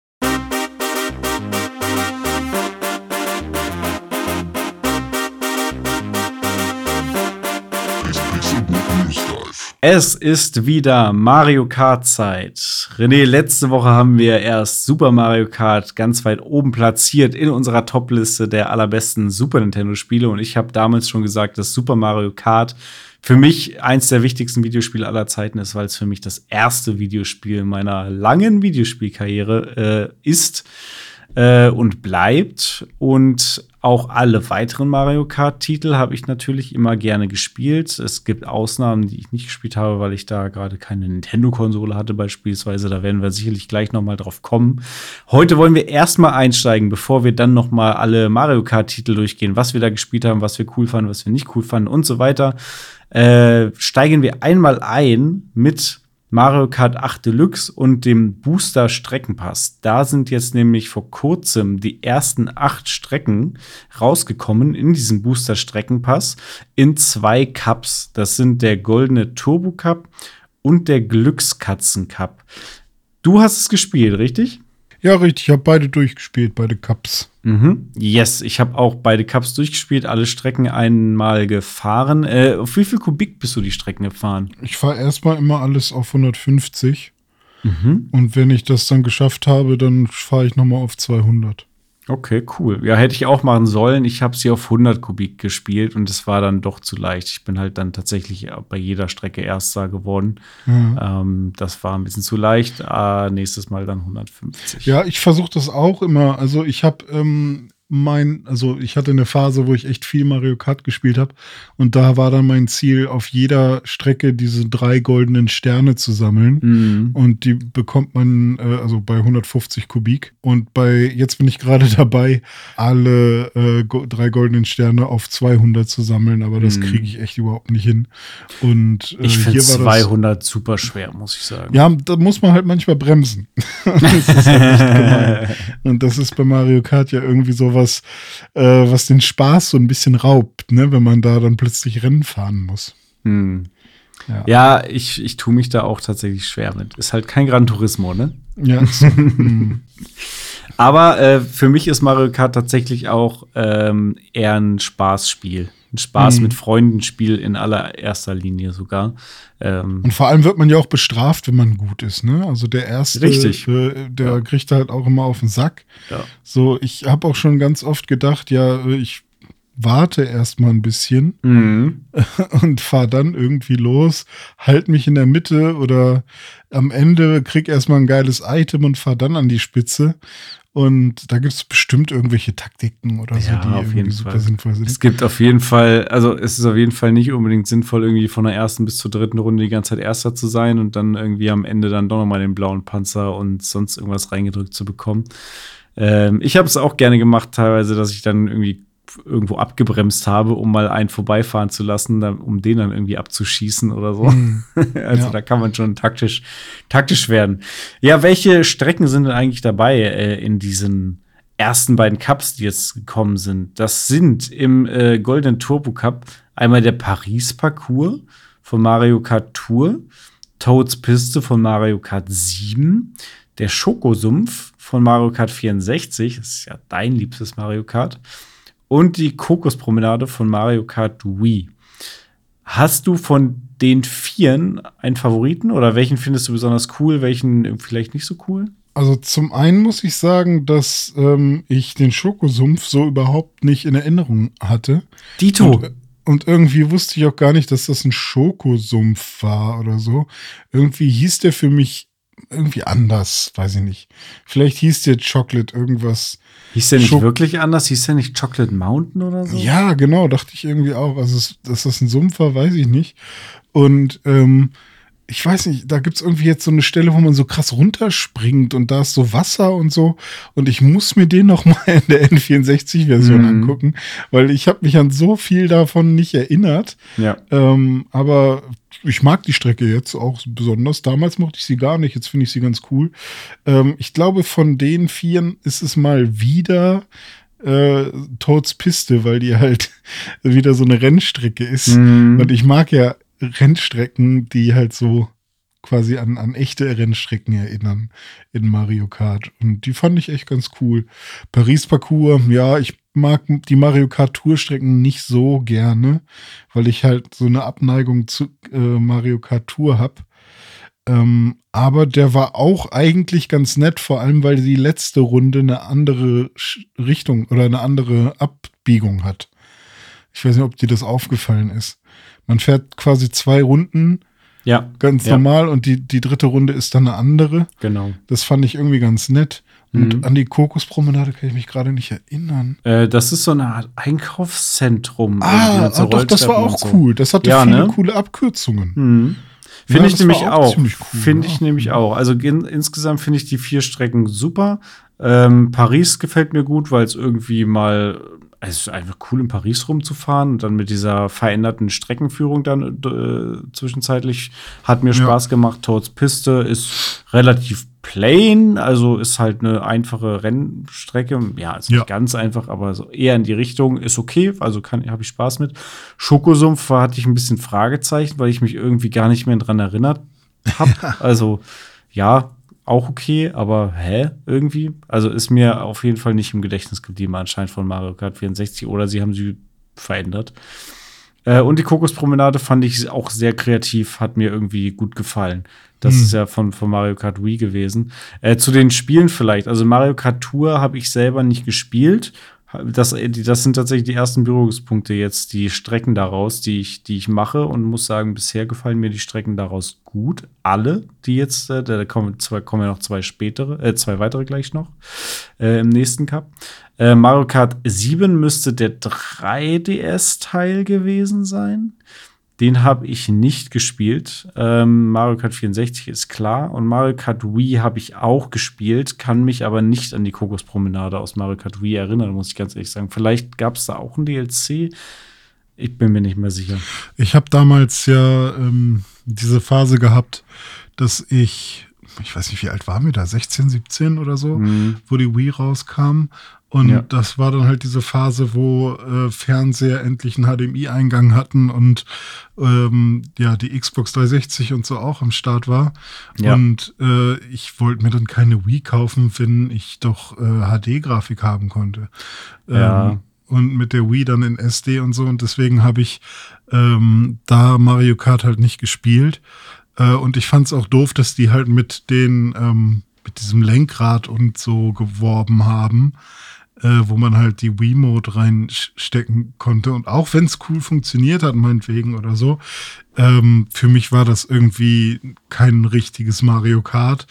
Es ist wieder Mario Kart Zeit. René, letzte Woche haben wir erst Super Mario Kart ganz weit oben platziert in unserer Topliste der allerbesten Super Nintendo Spiele und ich habe damals schon gesagt, dass Super Mario Kart für mich eins der wichtigsten Videospiele aller Zeiten ist, weil es für mich das erste Videospiel meiner langen Videospielkarriere äh, ist äh, und bleibt. Und auch alle weiteren Mario Kart-Titel habe ich natürlich immer gerne gespielt. Es gibt Ausnahmen, die ich nicht gespielt habe, weil ich da gerade keine Nintendo-Konsole hatte, beispielsweise. Da werden wir sicherlich gleich noch mal drauf kommen. Heute wollen wir erstmal einsteigen, bevor wir dann noch mal alle Mario Kart-Titel durchgehen, was wir da gespielt haben, was wir cool fanden, was wir nicht cool fanden und so weiter. Äh, steigen wir einmal ein mit Mario Kart 8 Deluxe und dem Booster Streckenpass. Da sind jetzt nämlich vor kurzem die ersten acht Strecken rausgekommen in diesem Booster Streckenpass in zwei Cups. Das sind der Goldene Turbo Cup und der Glückskatzen Cup. Du hast es gespielt, richtig? Ja, richtig. Ich habe beide durchgespielt, beide Cups. Mhm. Yes, ich habe auch beide Cups durchgespielt, alle Strecken einmal gefahren. Äh, auf wie viel Kubik bist du die Strecken gefahren? Ich fahre erstmal immer alles auf 150. Mhm. Und wenn ich das dann geschafft habe, dann fahre ich nochmal auf 200. Okay, cool. Ja, hätte ich auch machen sollen. Ich habe sie auf 100 Kubik gespielt und es war dann doch zu leicht. Ich bin halt dann tatsächlich bei jeder Strecke Erster geworden. Ähm, das war ein bisschen zu leicht. Äh, nächstes Mal dann 150. Ja, ich versuche das auch immer. Also ich habe ähm, mein, also ich hatte eine Phase, wo ich echt viel Mario Kart gespielt habe und da war dann mein Ziel, auf jeder Strecke diese drei goldenen Sterne zu sammeln Mhm. und die bekommt man äh, also bei 150 Kubik und bei jetzt bin ich gerade <laughs> dabei, alle äh, go drei goldenen Sterne auf 200 zu sammeln, aber das Mhm. kriege ich echt überhaupt nicht hin. Und äh, Ich finde hier war das 200 super schwer, muss ich sagen. ja, da muss man halt manchmal bremsen. <laughs> das ist halt echt gemein. <laughs> Und das ist bei Mario Kart ja irgendwie sowas, äh, was den Spaß so ein bisschen raubt, ne, wenn man da dann plötzlich Rennen fahren muss. Hm. Ja. Ja, ich, ich tue mich da auch tatsächlich schwer mit. Ist halt kein Gran Turismo, ne? Ja, <laughs> hm. Aber äh, für mich ist Mario Kart tatsächlich auch ähm, eher ein Spaßspiel. Ein Spaß Mhm. mit Freunden-Spiel in allererster Linie sogar. Ähm, Und vor allem wird man ja auch bestraft, wenn man gut ist, ne? Also der erste, Richtig. Äh, der Ja. kriegt halt auch immer auf den Sack. ja. So, ich habe auch schon ganz oft gedacht, ja, ich warte erst mal ein bisschen Mhm. <laughs> und fahr dann irgendwie los, halt mich in der Mitte oder am Ende krieg erstmal ein geiles Item und fahr dann an die Spitze. Und da gibt es bestimmt irgendwelche Taktiken oder so, Ja, die auf irgendwie jeden super Fall. sinnvoll sind. Es gibt auf jeden Fall, also es ist auf jeden Fall nicht unbedingt sinnvoll, irgendwie von der ersten bis zur dritten Runde die ganze Zeit Erster zu sein und dann irgendwie am Ende dann doch nochmal den blauen Panzer und sonst irgendwas reingedrückt zu bekommen. Ähm, ich habe es auch gerne gemacht, teilweise, dass ich dann irgendwie irgendwo abgebremst habe, um mal einen vorbeifahren zu lassen, um den dann irgendwie abzuschießen oder so. <laughs> also Ja. da kann man schon taktisch, taktisch werden. Ja, welche Strecken sind denn eigentlich dabei äh, in diesen ersten beiden Cups, die jetzt gekommen sind? Das sind im äh, Golden Turbo Cup einmal der Paris-Parcours von Mario Kart Tour, Toads Piste von Mario Kart 7, der Schokosumpf von Mario Kart 64, das ist ja dein liebstes Mario Kart, und die Kokospromenade von Mario Kart Wii. Hast du von den Vieren einen Favoriten oder welchen findest du besonders cool, welchen vielleicht nicht so cool? Also zum einen muss ich sagen, dass ähm, ich den Schokosumpf so überhaupt nicht in Erinnerung hatte. Dito. Und, und irgendwie wusste ich auch gar nicht, dass das ein Schokosumpf war oder so. Irgendwie hieß der für mich irgendwie anders, weiß ich nicht. Vielleicht hieß der Chocolate irgendwas. Hieß der nicht Schok- wirklich anders? Hieß der nicht Chocolate Mountain oder so? Ja, genau, dachte ich irgendwie auch. Also, dass das ein Sumpf war, weiß ich nicht. Und ähm, ich weiß nicht, da gibt's irgendwie jetzt so eine Stelle, wo man so krass runterspringt und da ist so Wasser und so. Und ich muss mir den noch mal in der N64-Version Mhm. angucken, weil ich habe mich an so viel davon nicht erinnert. Ja. Ähm, aber ich mag die Strecke jetzt auch besonders. Damals mochte ich sie gar nicht, jetzt finde ich sie ganz cool. Ähm, ich glaube, von den Vieren ist es mal wieder äh, Toads Piste, weil die halt <laughs> wieder so eine Rennstrecke ist. Mhm. Und ich mag ja Rennstrecken, die halt so quasi an, an echte Rennstrecken erinnern in Mario Kart. Und die fand ich echt ganz cool. Paris-Parcours, ja, ich mag die Mario Kart Tour-Strecken nicht so gerne, weil ich halt so eine Abneigung zu äh, Mario Kart Tour habe. Ähm, aber der war auch eigentlich ganz nett, vor allem weil die letzte Runde eine andere Richtung oder eine andere Abbiegung hat. Ich weiß nicht, ob dir das aufgefallen ist. Man fährt quasi zwei Runden Ja, ganz Ja. normal und die, die dritte Runde ist dann eine andere. genau. Das fand ich irgendwie ganz nett. Und Mhm. an die Kokospromenade kann ich mich gerade nicht erinnern. Äh, das ist so eine Art Einkaufszentrum. Ah, so ah, doch, das war auch so. cool. Das hatte Ja, viele ne? coole Abkürzungen. Mhm. Ja, Finde ich das nämlich auch auch. cool, Finde ja. ich nämlich auch. Also in, insgesamt finde ich die vier Strecken super. Ähm, Paris gefällt mir gut, weil es irgendwie mal, es ist einfach cool in Paris rumzufahren und dann mit dieser veränderten Streckenführung dann äh, zwischenzeitlich hat mir Ja. Spaß gemacht. Toads Piste ist relativ plain, also ist halt eine einfache Rennstrecke. Ja, ist Ja. nicht ganz einfach, aber so eher in die Richtung ist okay, also kann habe ich Spaß mit. Schokosumpf war, hatte ich ein bisschen Fragezeichen, weil ich mich irgendwie gar nicht mehr dran erinnert habe. <laughs> also ja, auch okay, aber hä, irgendwie? Also ist mir auf jeden Fall nicht im Gedächtnis geblieben, anscheinend von Mario Kart 64 oder sie haben sie verändert. Äh, und die Kokospromenade fand ich auch sehr kreativ, hat mir irgendwie gut gefallen. Das Hm. ist ja von, von Mario Kart Wii gewesen. Äh, zu den Spielen vielleicht. Also Mario Kart Tour habe ich selber nicht gespielt. Das, die- das sind tatsächlich die ersten Berührungspunkte jetzt, die Strecken daraus, die ich, die ich mache und muss sagen, bisher gefallen mir die Strecken daraus gut. Alle, die jetzt, äh, da kommen, zwei, kommen ja noch zwei spätere, äh, zwei weitere gleich noch äh, im nächsten Cup. Äh, Mario Kart 7 müsste der 3DS-Teil gewesen sein. Den habe ich nicht gespielt. Ähm, Mario Kart 64 ist klar. Und Mario Kart Wii habe ich auch gespielt, kann mich aber nicht an die Kokospromenade aus Mario Kart Wii erinnern, muss ich ganz ehrlich sagen. Vielleicht gab es da auch ein DLC. Ich bin mir nicht mehr sicher. Ich habe damals ja ähm, diese Phase gehabt, dass ich, ich weiß nicht, wie alt waren wir da, 16, 17 oder so, wo die Wii rauskam. Und Ja. das war dann halt diese Phase, wo äh, Fernseher endlich einen HDMI-Eingang hatten und ähm, ja, die Xbox 360 und so auch am Start war. Ja. Und äh, ich wollte mir dann keine Wii kaufen, wenn ich doch äh, HD-Grafik haben konnte. Ja. Ähm, und mit der Wii dann in SD und so. Und deswegen habe ich ähm, da Mario Kart halt nicht gespielt. Äh, und ich fand es auch doof, dass die halt mit den, ähm, mit diesem Lenkrad und so geworben haben, äh, wo man halt die Wii-Mode reinstecken konnte. Und auch wenn es cool funktioniert hat, meinetwegen oder so, ähm, für mich war das irgendwie kein richtiges Mario Kart.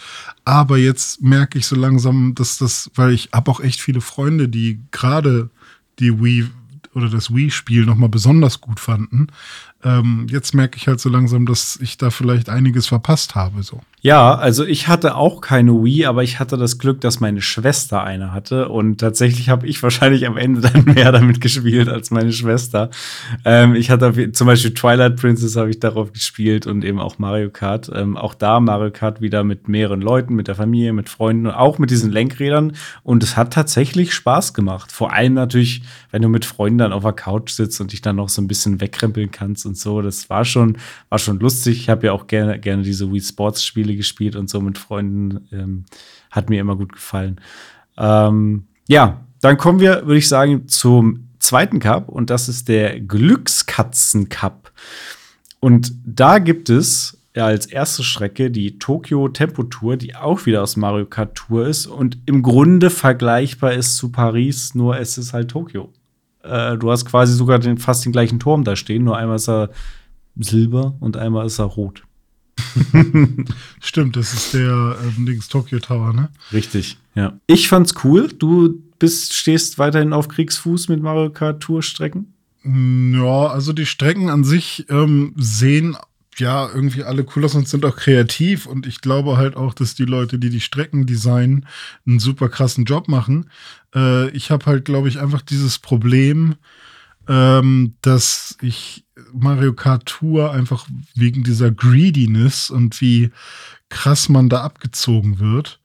Aber jetzt merke ich so langsam, dass das, weil ich habe auch echt viele Freunde, die gerade die Wii oder das Wii-Spiel nochmal besonders gut fanden. Ähm, jetzt merke ich halt so langsam, dass ich da vielleicht einiges verpasst habe. So. Ja, also ich hatte auch keine Wii, aber ich hatte das Glück, dass meine Schwester eine hatte. Und tatsächlich habe ich <laughs> wahrscheinlich am Ende dann mehr damit gespielt als meine Schwester. Ähm, ich hatte zum Beispiel Twilight Princess habe ich darauf gespielt und eben auch Mario Kart. Ähm, auch da Mario Kart wieder mit mehreren Leuten, mit der Familie, mit Freunden und auch mit diesen Lenkrädern. Und es hat tatsächlich Spaß gemacht. Vor allem natürlich, wenn du mit Freunden dann auf der Couch sitzt und dich dann noch so ein bisschen wegkrempeln kannst und so. Das war schon, war schon lustig. Ich habe ja auch gerne, gerne diese Wii Sports Spiele gespielt und so mit Freunden. Ähm, hat mir immer gut gefallen. Ähm, ja, dann kommen wir, würde ich sagen, zum zweiten Cup und das ist der Glückskatzen Cup. Und da gibt es ja als erste Strecke die Tokyo Tempo Tour, die auch wieder aus Mario Kart Tour ist und im Grunde vergleichbar ist zu Paris, nur es ist halt Tokio. Äh, du hast quasi sogar den, fast den gleichen Turm da stehen, nur einmal ist er silber und einmal ist er rot. <laughs> Stimmt, das ist der ähm, Dings Tokyo Tower, ne? Richtig, ja. Ich fand's cool. Du bist, stehst weiterhin auf Kriegsfuß mit Mario Kart Tour Strecken. Mm, Ja, also die Strecken an sich ähm, sehen ja irgendwie alle cool aus und sind auch kreativ. Und ich glaube halt auch, dass die Leute, die die Strecken designen, einen super krassen Job machen. Äh, ich habe halt, glaube ich, einfach dieses Problem, ähm, dass ich Mario Kart Tour einfach wegen dieser Greediness und wie krass man da abgezogen wird.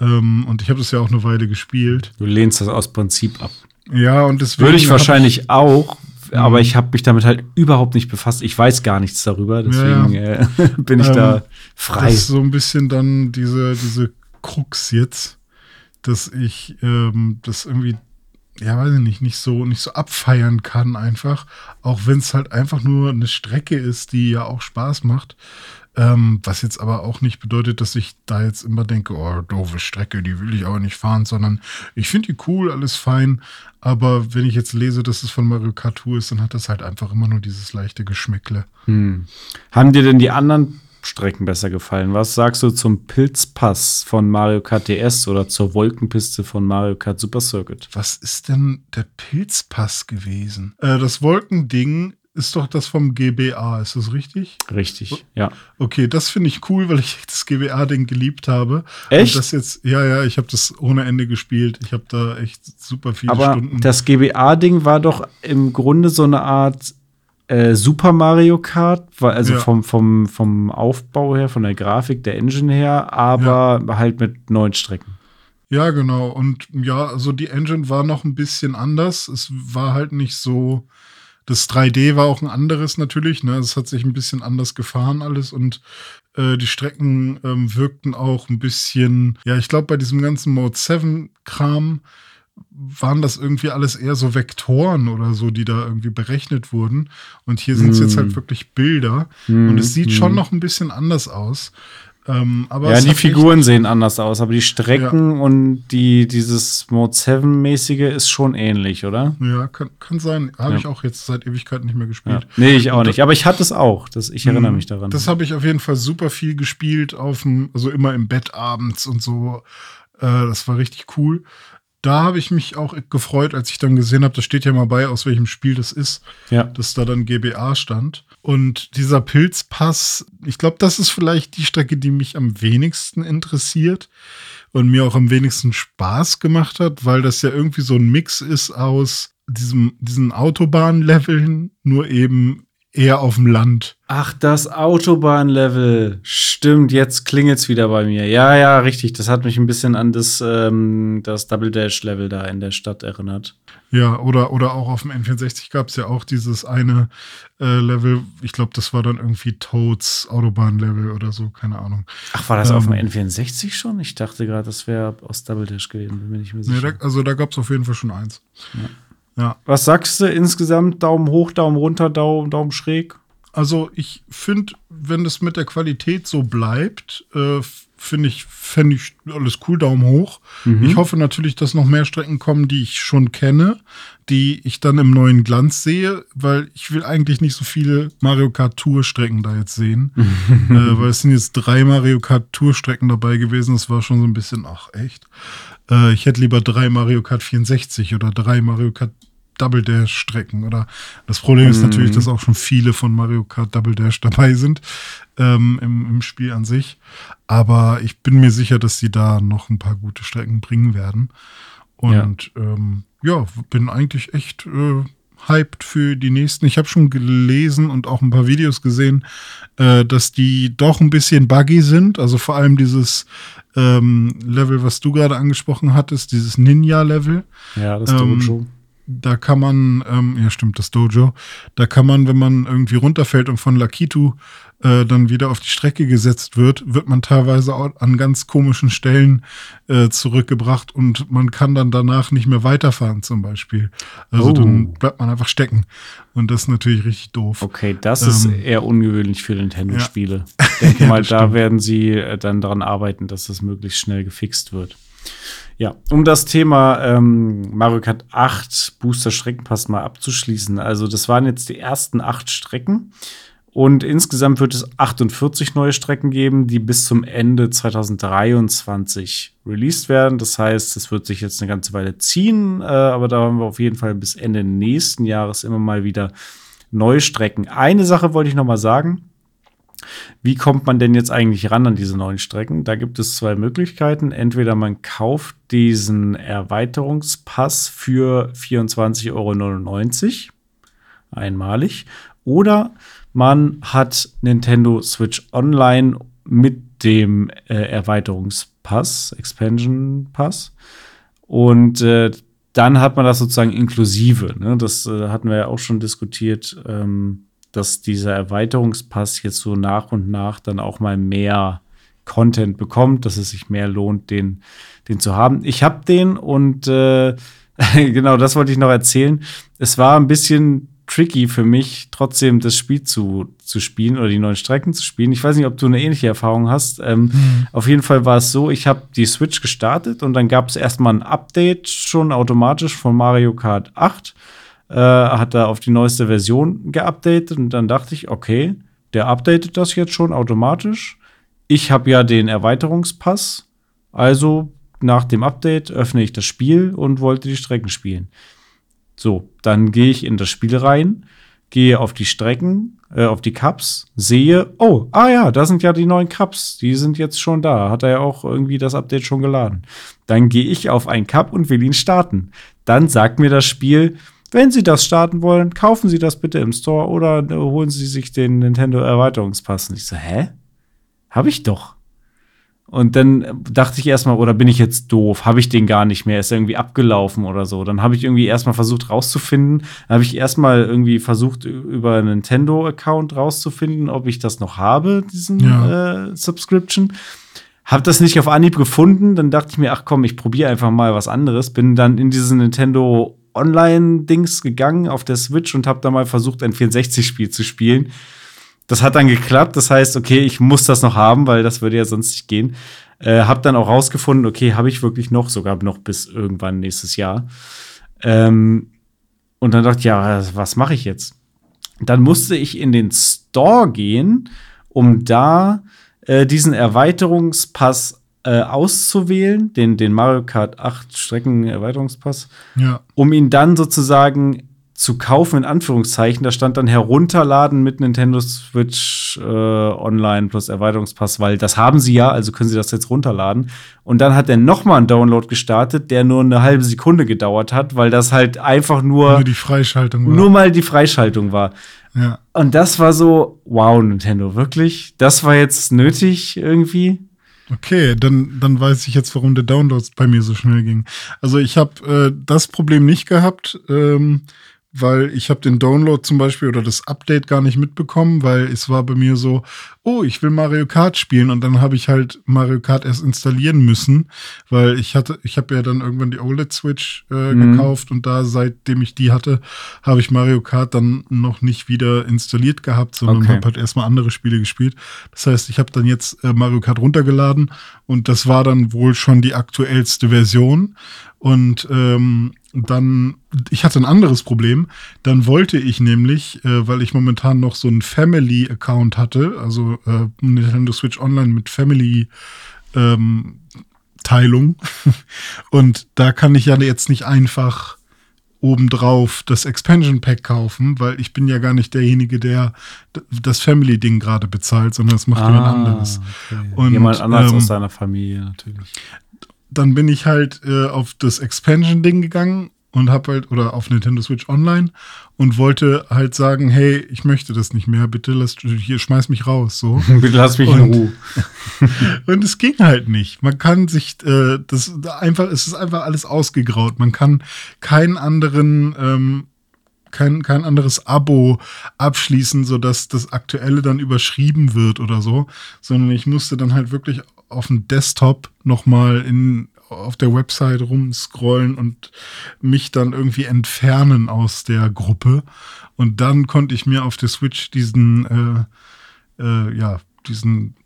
Ähm, und ich habe das ja auch eine Weile gespielt. Du lehnst das aus Prinzip ab. Ja, und deswegen. Würde ich wahrscheinlich auch, aber ich habe mich damit halt überhaupt nicht befasst. Ich weiß gar nichts darüber, deswegen Äh, <laughs> bin ich Ähm, da frei. Das ist so ein bisschen dann diese, diese Krux jetzt, dass ich ähm, das irgendwie, ja, weiß ich nicht, nicht so, nicht so abfeiern kann einfach. Auch wenn es halt einfach nur eine Strecke ist, die ja auch Spaß macht. Ähm, was jetzt aber auch nicht bedeutet, dass ich da jetzt immer denke, oh, doofe Strecke, die will ich aber nicht fahren, sondern ich finde die cool, alles fein. Aber wenn ich jetzt lese, dass es von Mario Kart Tour ist, dann hat das halt einfach immer nur dieses leichte Geschmäckle. Hm. Haben dir denn die anderen Strecken besser gefallen? Was sagst du zum Pilzpass von Mario Kart DS oder zur Wolkenpiste von Mario Kart Super Circuit? Was ist denn der Pilzpass gewesen? Äh, das Wolkending ist doch das vom GBA, ist das richtig? Richtig, ja. Okay, das finde ich cool, weil ich das GBA-Ding geliebt habe. Echt? Und das jetzt, ja, ja, ich habe das ohne Ende gespielt. Ich habe da echt super viele Aber Stunden. das GBA-Ding war doch im Grunde so eine Art äh, Super Mario Kart, also Ja. vom, vom, vom Aufbau her, von der Grafik, der Engine her, aber halt mit neuen Strecken. Ja, genau. Und ja, also die Engine war noch ein bisschen anders. Es war halt nicht so. Das 3D war auch ein anderes natürlich. Ne? Es hat sich ein bisschen anders gefahren alles und Äh, die Strecken ähm, wirkten auch ein bisschen, ja, ich glaube, bei diesem ganzen Mode 7-Kram waren das irgendwie alles eher so Vektoren oder so, die da irgendwie berechnet wurden. Und hier sind es jetzt halt wirklich Bilder. Und es sieht schon noch ein bisschen anders aus. Ähm, aber Ja, die Figuren sehen anders aus, aber die Strecken und die, dieses Mode 7-mäßige ist schon ähnlich, oder? Ja, kann, kann sein. Habe Ja. ich auch jetzt seit Ewigkeiten nicht mehr Ja. gespielt. Nee, ich auch Und nicht. Aber ich hatte es auch. Das, ich erinnere mich daran. Das habe ich auf jeden Fall super viel gespielt, auf dem, also immer im Bett abends und so. Äh, das war richtig cool. Da habe ich mich auch gefreut, als ich dann gesehen habe, da steht ja mal bei, aus welchem Spiel das ist, ja. dass da dann GBA stand. Und dieser Pilzpass, ich glaube, das ist vielleicht die Strecke, die mich am wenigsten interessiert und mir auch am wenigsten Spaß gemacht hat, weil das ja irgendwie so ein Mix ist aus diesem, diesen Autobahnleveln, nur eben eher auf dem Land. Ach, das Autobahnlevel. Stimmt, jetzt klingelt's wieder bei mir. Ja, ja, richtig. Das hat mich ein bisschen an das, ähm, das Double Dash-Level da in der Stadt erinnert. Ja, oder, oder auch auf dem N64 gab es ja auch dieses eine äh, Level, ich glaube, das war dann irgendwie Toads Autobahnlevel oder so, keine Ahnung. Ach, war das auf dem Ähm. N64 schon? Ich dachte gerade, das wäre aus Double Dash gewesen. Bin mir nicht mehr Nee, sicher. da, also da gab es auf jeden Fall schon eins. Ja. Was sagst du insgesamt? Daumen hoch, Daumen runter, Daumen, Daumen schräg? Also ich finde, wenn das mit der Qualität so bleibt, äh, finde ich, fände ich alles cool, Daumen hoch. Ich hoffe natürlich, dass noch mehr Strecken kommen, die ich schon kenne, die ich dann im neuen Glanz sehe, weil ich will eigentlich nicht so viele Mario Kart Tour Strecken da jetzt sehen, <laughs> äh, weil es sind jetzt drei Mario Kart Tour Strecken dabei gewesen. Das war schon so ein bisschen, ach echt. Äh, ich hätte lieber drei Mario Kart 64 oder drei Mario Kart Double Dash Strecken oder das Problem ist natürlich, dass auch schon viele von Mario Kart Double Dash dabei sind ähm, im, im Spiel an sich. Aber ich bin mir sicher, dass sie da noch ein paar gute Strecken bringen werden. Und ja, ähm, ja bin eigentlich echt äh, hyped für die nächsten. Ich habe schon gelesen und auch ein paar Videos gesehen, äh, dass die doch ein bisschen buggy sind. Also vor allem dieses ähm, Level, was du gerade angesprochen hattest, dieses Ninja-Level. Ja, das Ähm, Dojo. Da kann man, ähm, ja stimmt, das Dojo, da kann man, wenn man irgendwie runterfällt und von Lakitu äh, dann wieder auf die Strecke gesetzt wird, wird man teilweise auch an ganz komischen Stellen äh, zurückgebracht und man kann dann danach nicht mehr weiterfahren zum Beispiel. Also Oh. dann bleibt man einfach stecken. Und das ist natürlich richtig doof. Okay, das ist Ähm, eher ungewöhnlich für Nintendo-Spiele. Ich denke <laughs> Ja, mal, da stimmt. werden sie äh, dann daran arbeiten, dass das möglichst schnell gefixt wird. Ja, um das Thema ähm, Mario Kart 8 Booster Streckenpass mal abzuschließen. Also, das waren jetzt die ersten acht Strecken. Und insgesamt wird es 48 neue Strecken geben, die bis zum Ende 2023 released werden. Das heißt, es wird sich jetzt eine ganze Weile ziehen, äh, aber da haben wir auf jeden Fall bis Ende nächsten Jahres immer mal wieder neue Strecken. Eine Sache wollte ich noch mal sagen. Wie kommt man denn jetzt eigentlich ran an diese neuen Strecken? Da gibt es zwei Möglichkeiten. Entweder man kauft diesen Erweiterungspass für 24,99 Euro einmalig oder man hat Nintendo Switch Online mit dem äh, Erweiterungspass, Expansion Pass. Und äh, dann hat man das sozusagen inklusive. Ne? Das äh, hatten wir ja auch schon diskutiert, ähm, dass dieser Erweiterungspass jetzt so nach und nach dann auch mal mehr Content bekommt, dass es sich mehr lohnt, den, den zu haben. Ich habe den und äh, <laughs> genau das wollte ich noch erzählen. Es war ein bisschen tricky für mich, trotzdem das Spiel zu, zu spielen oder die neuen Strecken zu spielen. Ich weiß nicht, ob du eine ähnliche Erfahrung hast. Ähm, Auf jeden Fall war es so, ich habe die Switch gestartet und dann gab es erstmal ein Update schon automatisch von Mario Kart 8. Äh, hat da auf die neueste Version geupdatet und dann dachte ich, okay, der updatet das jetzt schon automatisch. Ich habe ja den Erweiterungspass, also nach dem Update öffne ich das Spiel und wollte die Strecken spielen. So, dann gehe ich in das Spiel rein, gehe auf die Strecken, äh, auf die Cups, sehe, oh, ah ja, da sind ja die neuen Cups, die sind jetzt schon da. Hat er ja auch irgendwie das Update schon geladen. Dann gehe ich auf einen Cup und will ihn starten. Dann sagt mir das Spiel, wenn Sie das starten wollen, kaufen Sie das bitte im Store oder äh, holen Sie sich den Nintendo Erweiterungspass. Und ich so, hä? Hab ich doch. Und dann dachte ich erstmal, oder bin ich jetzt doof? Habe ich den gar nicht mehr? Ist er irgendwie abgelaufen oder so? Dann habe ich irgendwie erstmal versucht rauszufinden. Dann habe ich erstmal irgendwie versucht, über einen Nintendo-Account rauszufinden, ob ich das noch habe, diesen Ja. äh, Subscription. Hab das nicht auf Anhieb gefunden. Dann dachte ich mir, ach komm, ich probiere einfach mal was anderes. Bin dann in diesen Nintendo Online-Dings gegangen auf der Switch und habe da mal versucht, ein 64-Spiel zu spielen. Das hat dann geklappt. Das heißt, okay, ich muss das noch haben, weil das würde ja sonst nicht gehen. Äh, hab dann auch rausgefunden, okay, habe ich wirklich noch, sogar noch bis irgendwann nächstes Jahr. Ähm, und dann dachte ich, ja, was mache ich jetzt? Dann musste ich in den Store gehen, um da äh, diesen Erweiterungspass äh, auszuwählen, den, den Mario Kart 8 Strecken-Erweiterungspass Ja. um ihn dann sozusagen zu kaufen, in Anführungszeichen. Da stand dann herunterladen mit Nintendo Switch äh, Online plus Erweiterungspass, weil das haben sie ja, also können sie das jetzt runterladen. Und dann hat er noch mal einen Download gestartet, der nur eine halbe Sekunde gedauert hat, weil das halt einfach nur, Nur die Freischaltung war. nur mal die Freischaltung war. ja. Und das war so, wow, Nintendo, wirklich? Das war jetzt nötig irgendwie? Okay, dann, dann weiß ich jetzt, warum der Download bei mir so schnell ging. Also ich habe äh, das Problem nicht gehabt, ähm, weil ich habe den Download zum Beispiel oder das Update gar nicht mitbekommen, weil es war bei mir so, oh, ich will Mario Kart spielen und dann habe ich halt Mario Kart erst installieren müssen, weil ich hatte, ich habe ja dann irgendwann die OLED Switch äh, Mhm. gekauft und da seitdem ich die hatte, habe ich Mario Kart dann noch nicht wieder installiert gehabt, sondern Okay. habe halt erstmal andere Spiele gespielt. Das heißt, ich habe dann jetzt äh, Mario Kart runtergeladen und das war dann wohl schon die aktuellste Version. Und ähm, dann, ich hatte ein anderes Problem. Dann wollte ich nämlich, äh, weil ich momentan noch so einen Family-Account hatte, also äh, Nintendo Switch Online mit Family ähm, Teilung. <laughs> Und da kann ich ja jetzt nicht einfach obendrauf das Expansion Pack kaufen, weil ich bin ja gar nicht derjenige, der das Family-Ding gerade bezahlt, sondern das macht jemand anderes. okay. Und, Jemand anderes ähm, aus seiner Familie natürlich. Dann bin ich halt äh, auf das Expansion-Ding gegangen und hab halt, oder auf Nintendo Switch Online und wollte halt sagen, hey, ich möchte das nicht mehr, bitte lass, hier, schmeiß mich raus, so. <laughs> Bitte lass mich in Und- Ruhe. <laughs> Und es ging halt nicht. Man kann sich äh, das einfach, es ist einfach alles ausgegraut. Man kann keinen anderen, ähm, kein, kein anderes Abo abschließen, sodass das aktuelle dann überschrieben wird oder so, sondern ich musste dann halt wirklich auf dem Desktop nochmal in auf der Website rumscrollen und mich dann irgendwie entfernen aus der Gruppe. Und dann konnte ich mir auf der Switch diesen, äh, äh, ja, diesen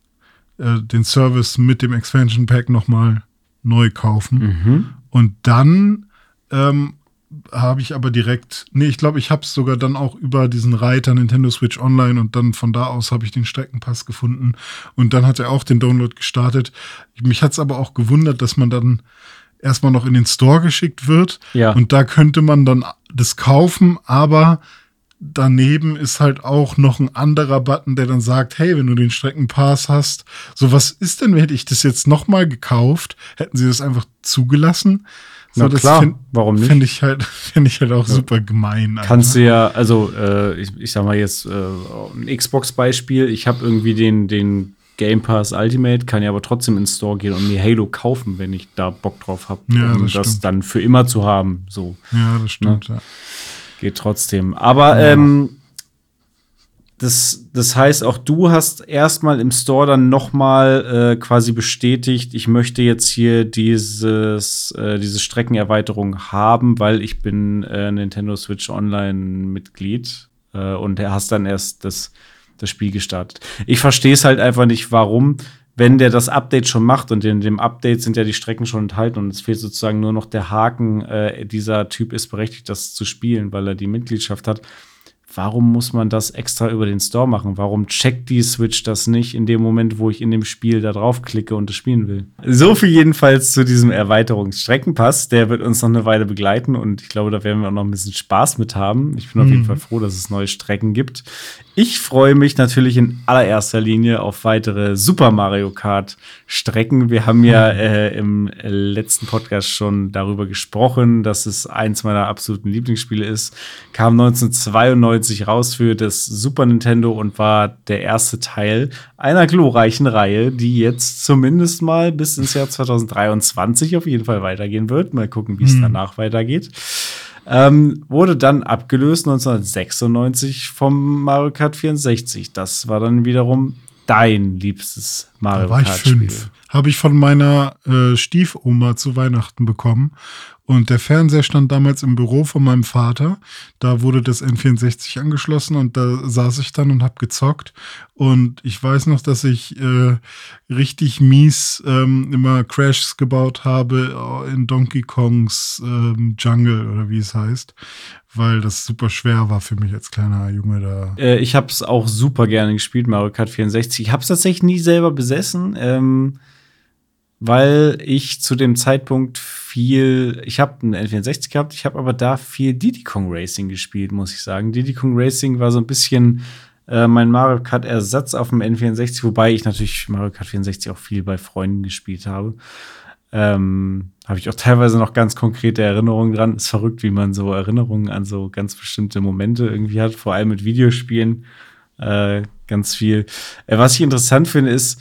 äh, den Service mit dem Expansion Pack nochmal neu kaufen. Mhm. Und dann ähm, habe ich aber direkt, nee, ich glaube, ich habe es sogar dann auch über diesen Reiter Nintendo Switch Online und dann von da aus habe ich den Streckenpass gefunden und dann hat er auch den Download gestartet. Mich hat es aber auch gewundert, dass man dann erstmal noch in den Store geschickt wird Ja. und da könnte man dann das kaufen, aber daneben ist halt auch noch ein anderer Button, der dann sagt, hey, wenn du den Streckenpass hast, so was ist denn, hätte ich das jetzt nochmal gekauft, hätten sie das einfach zugelassen? So, Na klar, find- warum nicht? Finde ich halt, <laughs> finde ich halt auch super gemein. Alter. Kannst du ja, also äh, ich, ich sag mal jetzt äh, ein Xbox-Beispiel. Ich habe irgendwie den, den Game Pass Ultimate, kann ja aber trotzdem ins Store gehen und mir Halo kaufen, wenn ich da Bock drauf habe, Ja, um das das, dann für immer zu haben. So Ja, das stimmt. Ja. geht trotzdem. Aber ähm, das, das heißt, auch du hast erstmal im Store dann noch mal äh, quasi bestätigt, ich möchte jetzt hier dieses, äh, diese Streckenerweiterung haben, weil ich bin äh, Nintendo Switch Online-Mitglied äh, und er hast dann erst das, das Spiel gestartet. Ich verstehe es halt einfach nicht, warum, wenn der das Update schon macht und in dem Update sind ja die Strecken schon enthalten und es fehlt sozusagen nur noch der Haken, äh, dieser Typ ist berechtigt, das zu spielen, weil er die Mitgliedschaft hat. Warum muss man das extra über den Store machen? Warum checkt die Switch das nicht in dem Moment, wo ich in dem Spiel da drauf klicke und es spielen will? So viel jedenfalls zu diesem Erweiterungsstreckenpass. Der wird uns noch eine Weile begleiten und ich glaube, da werden wir auch noch ein bisschen Spaß mit haben. Ich bin auf jeden Fall froh, dass es neue Strecken gibt. Ich freue mich natürlich in allererster Linie auf weitere Super Mario Kart Strecken. Wir haben ja äh, im letzten Podcast schon darüber gesprochen, dass es eins meiner absoluten Lieblingsspiele ist. Kam 1992 1994 raus für das Super Nintendo und war der erste Teil einer glorreichen Reihe, die jetzt zumindest mal bis ins Jahr 2023 auf jeden Fall weitergehen wird. Mal gucken, wie es Hm. danach weitergeht. Ähm, wurde dann abgelöst 1996 vom Mario Kart 64. Das war dann wiederum dein liebstes Mario Da war ich fünf. Habe ich von meiner äh, Stiefoma zu Weihnachten bekommen. Und der Fernseher stand damals im Büro von meinem Vater. Da wurde das N64 angeschlossen und da saß ich dann und habe gezockt. Und ich weiß noch, dass ich äh, richtig mies ähm, immer Crashs gebaut habe äh, in Donkey Kongs ähm, Jungle oder wie es heißt. Weil das super schwer war für mich als kleiner Junge da. Äh, ich habe es auch super gerne gespielt, Mario Kart 64. Ich habe es tatsächlich nie selber besessen, ähm, weil ich zu dem Zeitpunkt viel, ich habe einen N64 gehabt, ich habe aber da viel Diddy Kong Racing gespielt, muss ich sagen. Diddy Kong Racing war so ein bisschen äh, mein Mario Kart Ersatz auf dem N64, wobei ich natürlich Mario Kart 64 auch viel bei Freunden gespielt habe. Ähm, habe ich auch teilweise noch ganz konkrete Erinnerungen dran. Ist verrückt, wie man so Erinnerungen an so ganz bestimmte Momente irgendwie hat, vor allem mit Videospielen. Äh, ganz viel. Äh, was ich interessant finde, ist,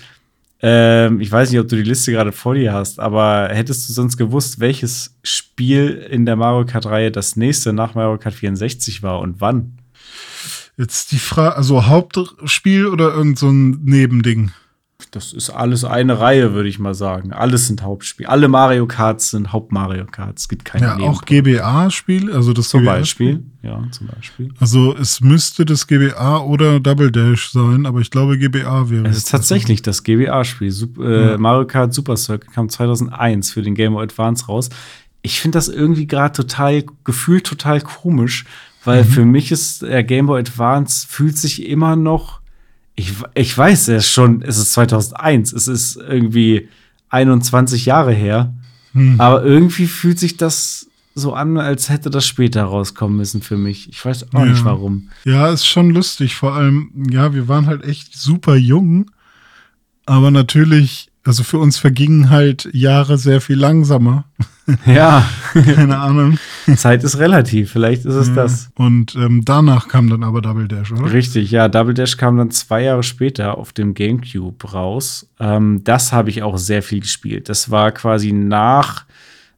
ähm, ich weiß nicht, ob du die Liste gerade vor dir hast, aber hättest du sonst gewusst, welches Spiel in der Mario Kart-Reihe das nächste nach Mario Kart 64 war und wann? Jetzt die Frage, also Hauptspiel oder irgend so ein Nebending? Das ist alles eine Reihe, würde ich mal sagen. Alles sind Hauptspiele. Alle Mario Karts sind Haupt-Mario Karts. Es gibt keine Ja, auch GBA-Spiel, also das Zum Beispiel. Ja, zum Beispiel. Also es müsste das GBA oder Double Dash sein, aber ich glaube GBA wäre. Es ist jetzt tatsächlich das GBA-Spiel. Äh, Ja. Mario Kart Super Circuit kam 2001 für den Game Boy Advance raus. Ich finde das irgendwie gerade total, gefühlt total komisch, weil für mich ist der Game Boy Advance fühlt sich immer noch, ich, ich weiß, ist schon, es ist 2001, es ist irgendwie 21 Jahre her, Hm. aber irgendwie fühlt sich das so an, als hätte das später rauskommen müssen für mich. Ich weiß auch Ja. nicht warum. Ja, ist schon lustig. Vor allem, ja, wir waren halt echt super jung, aber natürlich, also für uns vergingen halt Jahre sehr viel langsamer. <laughs> Ja, <laughs> Keine Ahnung. Zeit ist relativ, vielleicht ist es Ja. das. Und ähm, danach kam dann aber Double Dash, oder? Richtig, ja. Double Dash kam dann zwei Jahre später auf dem GameCube raus. Ähm, das habe ich auch sehr viel gespielt. Das war quasi nach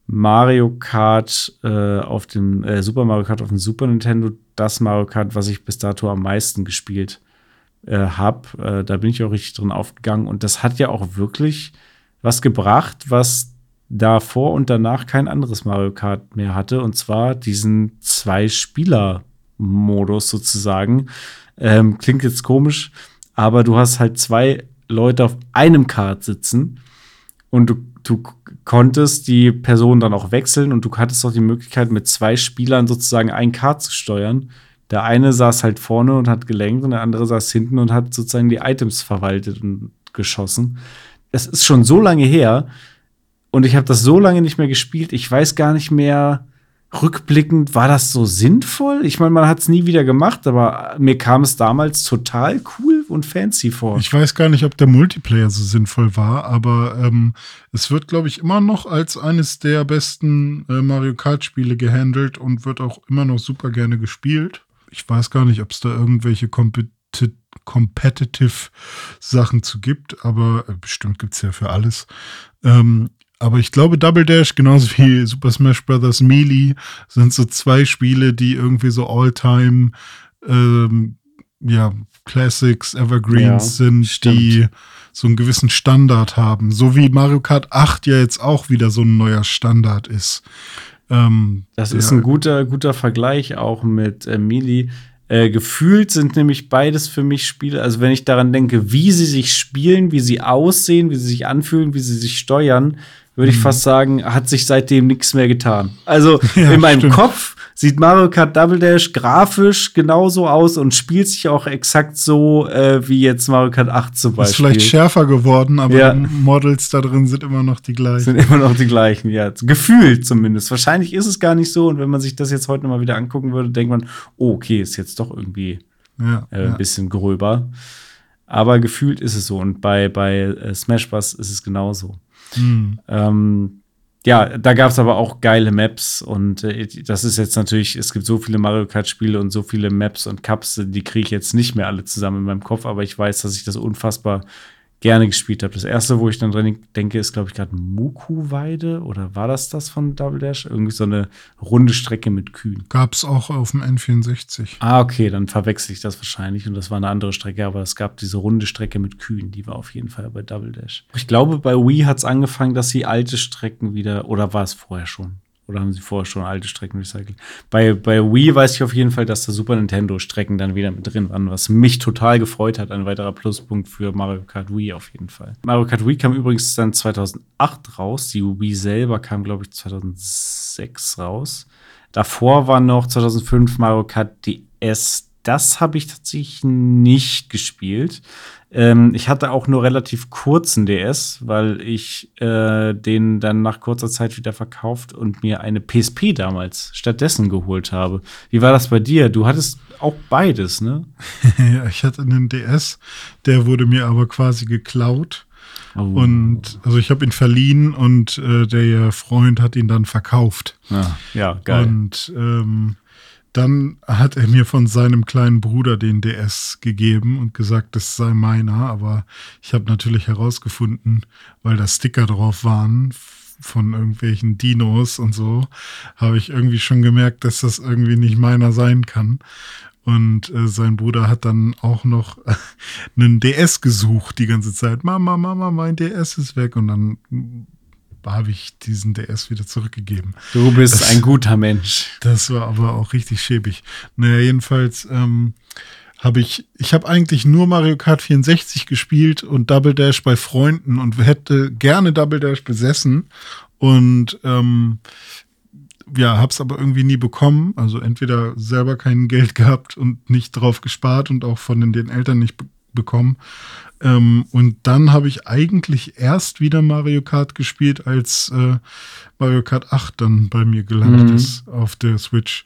Mario Kart äh, auf dem äh, Super Mario Kart auf dem Super Nintendo das Mario Kart, was ich bis dato am meisten gespielt äh, habe. Äh, da bin ich auch richtig drin aufgegangen und das hat ja auch wirklich was gebracht, was davor und danach kein anderes Mario Kart mehr hatte, und zwar diesen Zwei-Spieler-Modus sozusagen. Ähm, klingt jetzt komisch, aber du hast halt zwei Leute auf einem Kart sitzen und du, du konntest die Person dann auch wechseln und du hattest auch die Möglichkeit, mit zwei Spielern sozusagen ein Kart zu steuern. Der eine saß halt vorne und hat gelenkt und der andere saß hinten und hat sozusagen die Items verwaltet und geschossen. Es ist schon so lange her und ich habe das so lange nicht mehr gespielt. Ich weiß gar nicht mehr rückblickend, war das so sinnvoll? Ich meine, man hat es nie wieder gemacht, aber mir kam es damals total cool und fancy vor. Ich weiß gar nicht, ob der Multiplayer so sinnvoll war, aber ähm, es wird, glaube ich, immer noch als eines der besten äh, Mario Kart-Spiele gehandelt und wird auch immer noch super gerne gespielt. Ich weiß gar nicht, ob es da irgendwelche Competi Competitive Sachen zu gibt, aber äh, bestimmt gibt es ja für alles. Ähm, aber ich glaube, Double Dash, genauso wie Super Smash Bros. Melee, sind so zwei Spiele, die irgendwie so All-Time, ähm, ja, Classics, Evergreens Ja, sind, stimmt. die so einen gewissen Standard haben. So wie Mario Kart 8 ja jetzt auch wieder so ein neuer Standard ist. Ähm, Das ist ein guter, guter Vergleich auch mit äh, Melee. Äh, gefühlt sind nämlich beides für mich Spiele, also wenn ich daran denke, wie sie sich spielen, wie sie aussehen, wie sie sich anfühlen, wie sie sich steuern, würde ich fast sagen, hat sich seitdem nichts mehr getan. Also Mhm. <laughs> Ja, in meinem stimmt. Kopf sieht Mario Kart Double Dash grafisch genauso aus und spielt sich auch exakt so äh, wie jetzt Mario Kart 8 zum Beispiel. Ist vielleicht schärfer geworden, aber Ja. die Models da drin sind immer noch die gleichen. sind immer noch die gleichen, ja. Gefühlt zumindest. Wahrscheinlich ist es gar nicht so. Und wenn man sich das jetzt heute mal wieder angucken würde, denkt man, oh, okay, ist jetzt doch irgendwie Ja, äh, ein bisschen gröber. Aber gefühlt ist es so. Und bei, bei äh, Smash Bros. ist es genauso. Hm. Ähm, ja, da gab es aber auch geile Maps und äh, das ist jetzt natürlich, es gibt so viele Mario Kart-Spiele und so viele Maps und Cups, die kriege ich jetzt nicht mehr alle zusammen in meinem Kopf, aber ich weiß, dass ich das unfassbar gerne gespielt habe. Das erste, wo ich dann dran denke, ist, glaube ich, gerade Muku-Weide oder war das das von Double Dash? Irgendwie so eine runde Strecke mit Kühen. Gab es auch auf dem N64. Ah, okay, dann verwechsel ich das wahrscheinlich und das war eine andere Strecke, aber es gab diese runde Strecke mit Kühen, die war auf jeden Fall bei Double Dash. Ich glaube, bei Wii hat es angefangen, dass sie alte Strecken wieder, oder war es vorher schon? Oder haben sie vorher schon alte Strecken recycelt? Bei, bei Wii weiß ich auf jeden Fall, dass da Super Nintendo-Strecken dann wieder mit drin waren, was mich total gefreut hat. Ein weiterer Pluspunkt für Mario Kart Wii auf jeden Fall. Mario Kart Wii kam übrigens dann 2008 raus. Die Wii selber kam, glaube ich, 2006 raus. Davor war noch 2005 Mario Kart DS. Das habe ich tatsächlich nicht gespielt. Ähm, ich hatte auch nur relativ kurzen DS, weil ich äh, den dann nach kurzer Zeit wieder verkauft und mir eine PSP damals stattdessen geholt habe. Wie war das bei dir? Du hattest auch beides, ne? <laughs> ja, ich hatte einen DS, der wurde mir aber quasi geklaut. Oh. Und also ich habe ihn verliehen und äh, der Freund hat ihn dann verkauft. Ja, ja geil. Und ähm, dann hat er mir von seinem kleinen Bruder den DS gegeben und gesagt, das sei meiner. Aber ich habe natürlich herausgefunden, weil da Sticker drauf waren von irgendwelchen Dinos und so, habe ich irgendwie schon gemerkt, dass das irgendwie nicht meiner sein kann. Und äh, sein Bruder hat dann auch noch einen DS gesucht die ganze Zeit. Mama, Mama, mein DS ist weg. Und dann habe ich diesen DS wieder zurückgegeben. Du bist das, ein guter Mensch. Das war aber auch richtig schäbig. Naja, jedenfalls ähm, habe ich, ich habe eigentlich nur Mario Kart 64 gespielt und Double Dash bei Freunden und hätte gerne Double Dash besessen und ähm, ja, hab's aber irgendwie nie bekommen. Also entweder selber kein Geld gehabt und nicht drauf gespart und auch von den, Eltern nicht be bekommen. Ähm, und dann habe ich eigentlich erst wieder Mario Kart gespielt, als äh, Mario Kart 8 dann bei mir gelandet mhm. ist auf der Switch.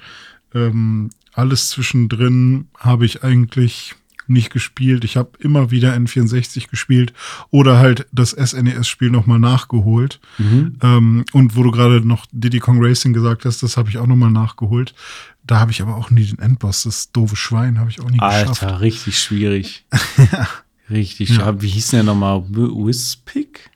Ähm, alles zwischendrin habe ich eigentlich nicht gespielt. Ich habe immer wieder N64 gespielt oder halt das SNES-Spiel nochmal nachgeholt. Mhm. Ähm, und wo du gerade noch Diddy Kong Racing gesagt hast, das habe ich auch nochmal nachgeholt. Da habe ich aber auch nie den Endboss, das doofe Schwein, habe ich auch nie Alter, geschafft. Alter, richtig schwierig. ja. <laughs> Richtig, ja. wie hieß der nochmal? Whispic?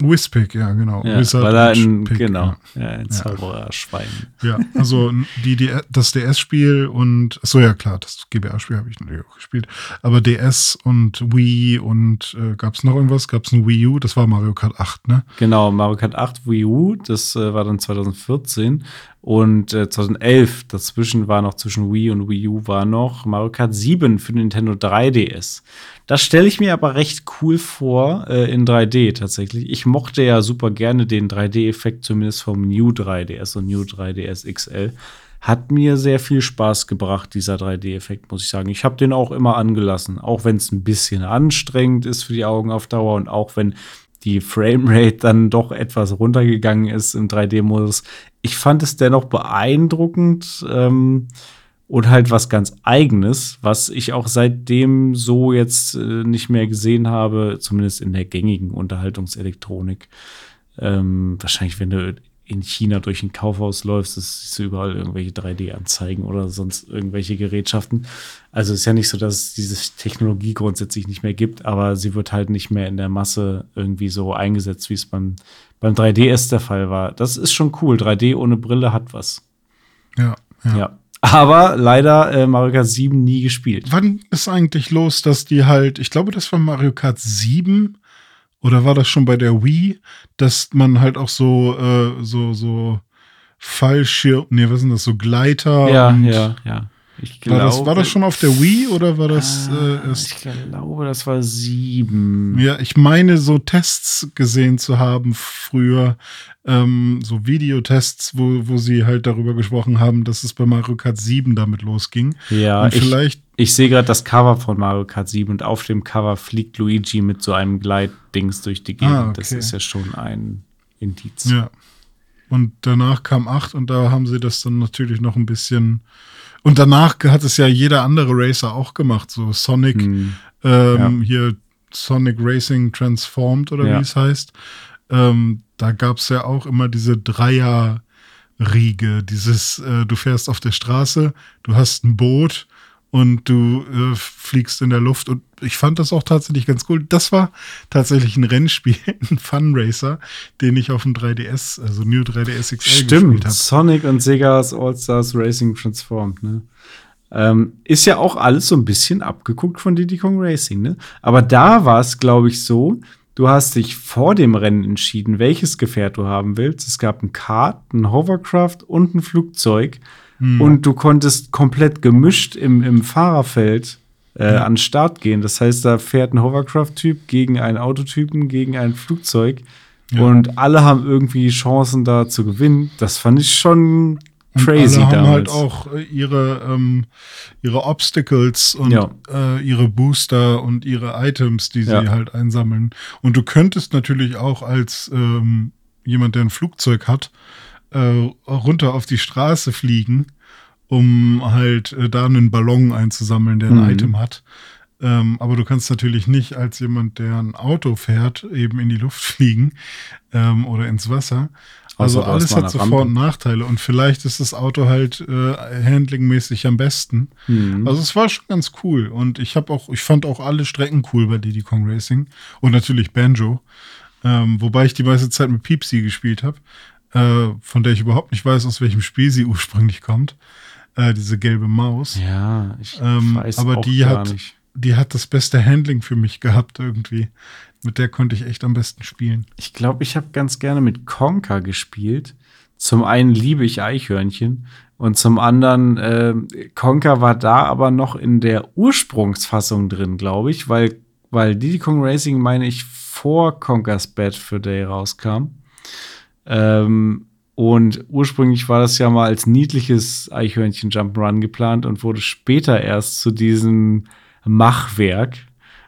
Whispic, ja, genau. Ja, Wizard weil er ein, Pick, genau, ja, ja ein Zaubererschwein. Ja, also die, die, das DS-Spiel und, so ja klar, das GBA-Spiel habe ich natürlich auch gespielt, aber DS und Wii und äh, gab es noch irgendwas? Gab es ein Wii U? Das war Mario Kart 8, ne? Genau, Mario Kart 8 Wii U, das äh, war dann 2014 und äh, 2011, dazwischen war noch zwischen Wii und Wii U, war noch Mario Kart 7 für Nintendo 3DS. Das stelle ich mir aber recht cool vor äh, in 3D tatsächlich. Ich mochte ja super gerne den 3D-Effekt, zumindest vom New 3DS und New 3DS XL. Hat mir sehr viel Spaß gebracht, dieser 3D-Effekt, muss ich sagen. Ich habe den auch immer angelassen, auch wenn es ein bisschen anstrengend ist für die Augen auf Dauer und auch wenn die Framerate dann doch etwas runtergegangen ist im 3D-Modus. Ich fand es dennoch beeindruckend ähm, und halt was ganz Eigenes, was ich auch seitdem so jetzt äh, nicht mehr gesehen habe, zumindest in der gängigen Unterhaltungselektronik. Ähm, wahrscheinlich, wenn du in China durch ein Kaufhaus läufst, siehst du überall irgendwelche 3D-Anzeigen oder sonst irgendwelche Gerätschaften. Also ist ja nicht so, dass es diese Technologie grundsätzlich nicht mehr gibt, aber sie wird halt nicht mehr in der Masse irgendwie so eingesetzt, wie es beim, beim 3DS der Fall war. Das ist schon cool. 3D ohne Brille hat was. Ja, ja. ja. Aber leider äh, Mario Kart 7 nie gespielt. Wann ist eigentlich los, dass die halt, ich glaube, das war Mario Kart 7 oder war das schon bei der Wii, dass man halt auch so, äh, so, so Fallschirm, nee, was sind das, so Gleiter? Ja, ja, ja. Ich glaube, war, das, war das schon auf der Wii oder war das äh, erst? Ich glaube, das war sieben. Ja, ich meine, so Tests gesehen zu haben früher, ähm, so Videotests, wo, wo sie halt darüber gesprochen haben, dass es bei Mario Kart 7 damit losging. Ja, und vielleicht. Ich, ich sehe gerade das Cover von Mario Kart 7 und auf dem Cover fliegt Luigi mit so einem Gleitdings durch die Gegend. Ah, okay. Das ist ja schon ein Indiz. Ja. Und danach kam 8 und da haben sie das dann natürlich noch ein bisschen und danach hat es ja jeder andere Racer auch gemacht, so Sonic, hm. ähm, ja. hier Sonic Racing Transformed oder ja. wie es heißt. ähm, da gab es ja auch immer diese Dreier-Riege, dieses, äh, du fährst auf der Straße, du hast ein Boot und du äh, fliegst in der Luft. Und ich fand das auch tatsächlich ganz cool. Das war tatsächlich ein Rennspiel, <laughs> ein Funracer, den ich auf dem 3DS, also New 3DS XL Stimmt, gespielt habe. Sonic und Sega's All-Stars Racing Transformed, ne? Ähm, ist ja auch alles so ein bisschen abgeguckt von Diddy Kong Racing, ne? Aber da war es, glaube ich, so, du hast dich vor dem Rennen entschieden, welches Gefährt du haben willst. Es gab ein Kart, ein Hovercraft und ein Flugzeug. Hm. Und du konntest komplett gemischt im, im Fahrerfeld äh, an den Start gehen. Das heißt, da fährt ein Hovercraft-Typ gegen einen Autotypen, gegen ein Flugzeug. Ja. Und alle haben irgendwie Chancen da zu gewinnen. Das fand ich schon Und crazy alle haben damals. halt auch äh, ihre, ähm, ihre Obstacles und Ja. äh, ihre Booster und ihre Items, die sie Ja. halt einsammeln. Und du könntest natürlich auch als ähm, jemand, der ein Flugzeug hat, äh, runter auf die Straße fliegen, um halt äh, da einen Ballon einzusammeln, der ein Mhm. Item hat. Ähm, aber du kannst natürlich nicht als jemand, der ein Auto fährt, eben in die Luft <laughs> fliegen ähm, oder ins Wasser. Also hast alles hat eine so Rampe. Vor- und Nachteile. Und vielleicht ist das Auto halt äh, handlingmäßig am besten. Mhm. Also es war schon ganz cool. Und ich habe auch, ich fand auch alle Strecken cool bei Diddy Kong Racing. Und natürlich Banjo. Ähm, wobei ich die meiste Zeit mit Peepsy gespielt habe, äh, von der ich überhaupt nicht weiß, aus welchem Spiel sie ursprünglich kommt. Äh, diese gelbe Maus. ja, ich Ähm, weiß aber auch die gar hat, nicht. die hat das beste Handling für mich gehabt irgendwie. Mit der konnte ich echt am besten spielen. Ich glaube, ich habe ganz gerne mit Conker gespielt. Zum einen liebe ich Eichhörnchen und zum anderen, äh, Conker war da aber noch in der Ursprungsfassung drin, glaube ich, weil, weil Diddy Kong Racing, meine ich, vor Conkers Bad for Day rauskam. Ähm, und ursprünglich war das ja mal als niedliches Eichhörnchen Jump'n'Run geplant und wurde später erst zu diesem Machwerk,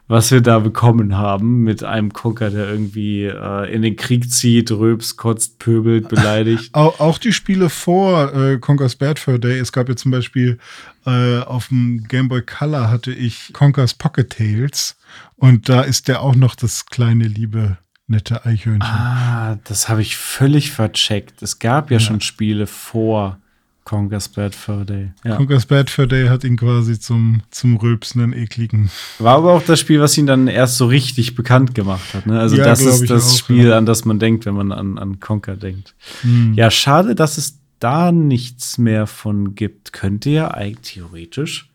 was wir da bekommen haben, mit einem Conker, der irgendwie äh, in den Krieg zieht, rülpst, kotzt, pöbelt, beleidigt. <laughs> Auch, auch die Spiele vor äh, Conker's Bad Fur Day. Es gab ja zum Beispiel äh, auf dem Game Boy Color hatte ich Conker's Pocket Tales. Und da ist der auch noch das kleine, liebe, nette Eichhörnchen. ah, das habe ich völlig vercheckt. Es gab ja, schon Spiele vor Conker's Bad Fur Day. Ja. Conker's Bad Fur Day hat ihn quasi zum, zum rülpsenden, ekligen. War aber auch das Spiel, was ihn dann erst so richtig bekannt gemacht hat. Ne? Also Ja, das ist das auch, Spiel, ja. an das man denkt, wenn man an, an Conker denkt. Hm. Ja, schade, dass es da nichts mehr von gibt. Könnte ja eigentlich theoretisch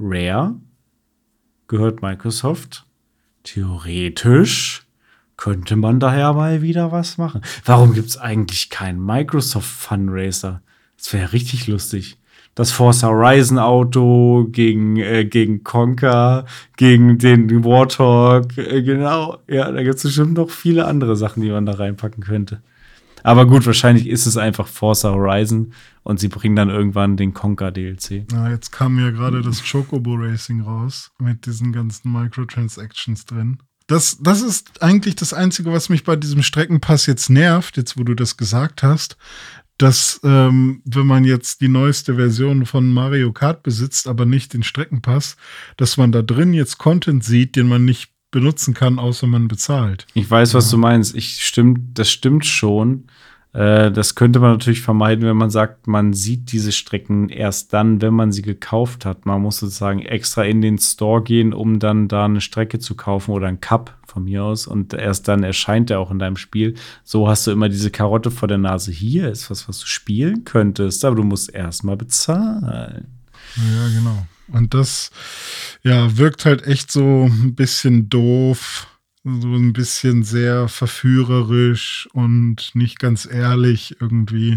Rare gehört Microsoft. Theoretisch könnte man daher mal wieder was machen. Warum gibt es eigentlich keinen Microsoft Funracer? Das wäre richtig lustig. Das Forza Horizon Auto gegen, äh, gegen Conker, gegen den Warthog, äh, genau. Ja, da gibt es bestimmt noch viele andere Sachen, die man da reinpacken könnte. Aber gut, wahrscheinlich ist es einfach Forza Horizon und sie bringen dann irgendwann den Conker DLC. Ja, jetzt kam ja gerade das Chocobo Racing raus mit diesen ganzen Microtransactions drin. Das, das ist eigentlich das Einzige, was mich bei diesem Streckenpass jetzt nervt, jetzt wo du das gesagt hast, dass ähm, wenn man jetzt die neueste Version von Mario Kart besitzt, aber nicht den Streckenpass, dass man da drin jetzt Content sieht, den man nicht benutzen kann, außer man bezahlt. Ich weiß, was du meinst. Ich stimmt, das stimmt schon. Äh, das könnte man natürlich vermeiden, wenn man sagt, man sieht diese Strecken erst dann, wenn man sie gekauft hat. Man muss sozusagen extra in den Store gehen, um dann da eine Strecke zu kaufen oder ein Cup von mir aus. Und erst dann erscheint er auch in deinem Spiel. So hast du immer diese Karotte vor der Nase. Hier ist was, was du spielen könntest, aber du musst erst mal bezahlen. Ja, genau. Und das, ja, wirkt halt echt so ein bisschen doof, so ein bisschen sehr verführerisch und nicht ganz ehrlich irgendwie.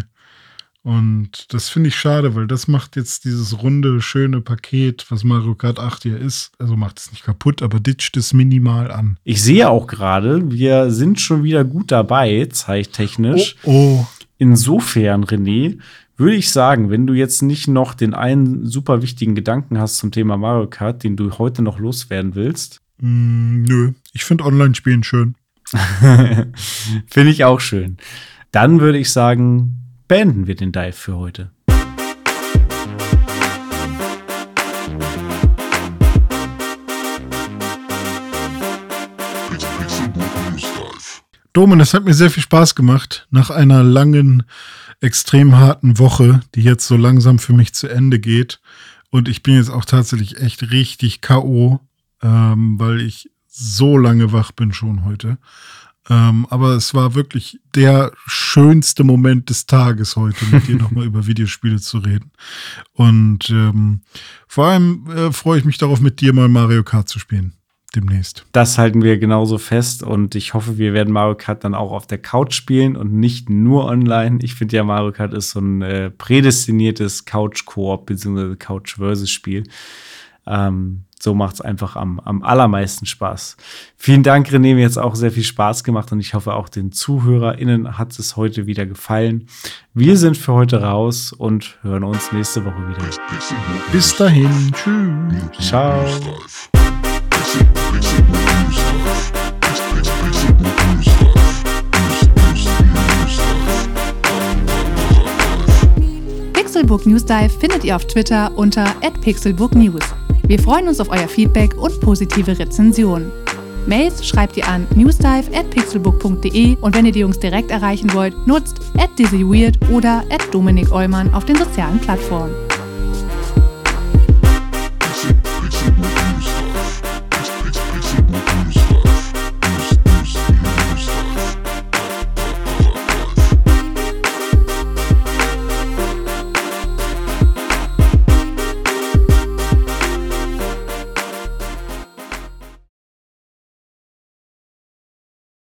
Und das finde ich schade, weil das macht jetzt dieses runde, schöne Paket, was Mario Kart 8 hier ist. Also macht es nicht kaputt, aber ditcht es minimal an. Ich sehe auch gerade, wir sind schon wieder gut dabei, zeittechnisch. Oh, Insofern, René, würde ich sagen, wenn du jetzt nicht noch den einen super wichtigen Gedanken hast zum Thema Mario Kart, den du heute noch loswerden willst, mm, nö. Ich finde Online-Spielen schön. <laughs> finde ich auch schön. Dann würde ich sagen, beenden wir den Dive für heute. Domen, es hat mir sehr viel Spaß gemacht. Nach einer langen, extrem harten Woche, die jetzt so langsam für mich zu Ende geht. Und ich bin jetzt auch tatsächlich echt richtig K.O., ähm, weil ich so lange wach bin schon heute. Ähm, aber es war wirklich der schönste Moment des Tages heute, mit dir <laughs> nochmal über Videospiele zu reden. Und ähm, vor allem äh, freue ich mich darauf, mit dir mal Mario Kart zu spielen demnächst. Das halten wir genauso fest und ich hoffe, wir werden Mario Kart dann auch auf der Couch spielen und nicht nur online. Ich finde ja, Mario Kart ist so ein äh, prädestiniertes Couch-Koop bzw. Couch-Versus-Spiel. Ähm, so macht es einfach am, am allermeisten Spaß. Vielen Dank, René. Mir hat es auch sehr viel Spaß gemacht und ich hoffe, auch den ZuhörerInnen hat es heute wieder gefallen. Wir sind für heute raus und hören uns nächste Woche wieder. Bis dahin. Tschüss. Ciao. Pixelbook News Dive findet ihr auf Twitter unter @pixelbooknews. Wir freuen uns auf euer Feedback und positive Rezensionen. Mails schreibt ihr an newsdive@pixelbook.de und wenn ihr die Jungs direkt erreichen wollt, nutzt @dizzyweird oder @dominik Eulmann auf den sozialen Plattformen.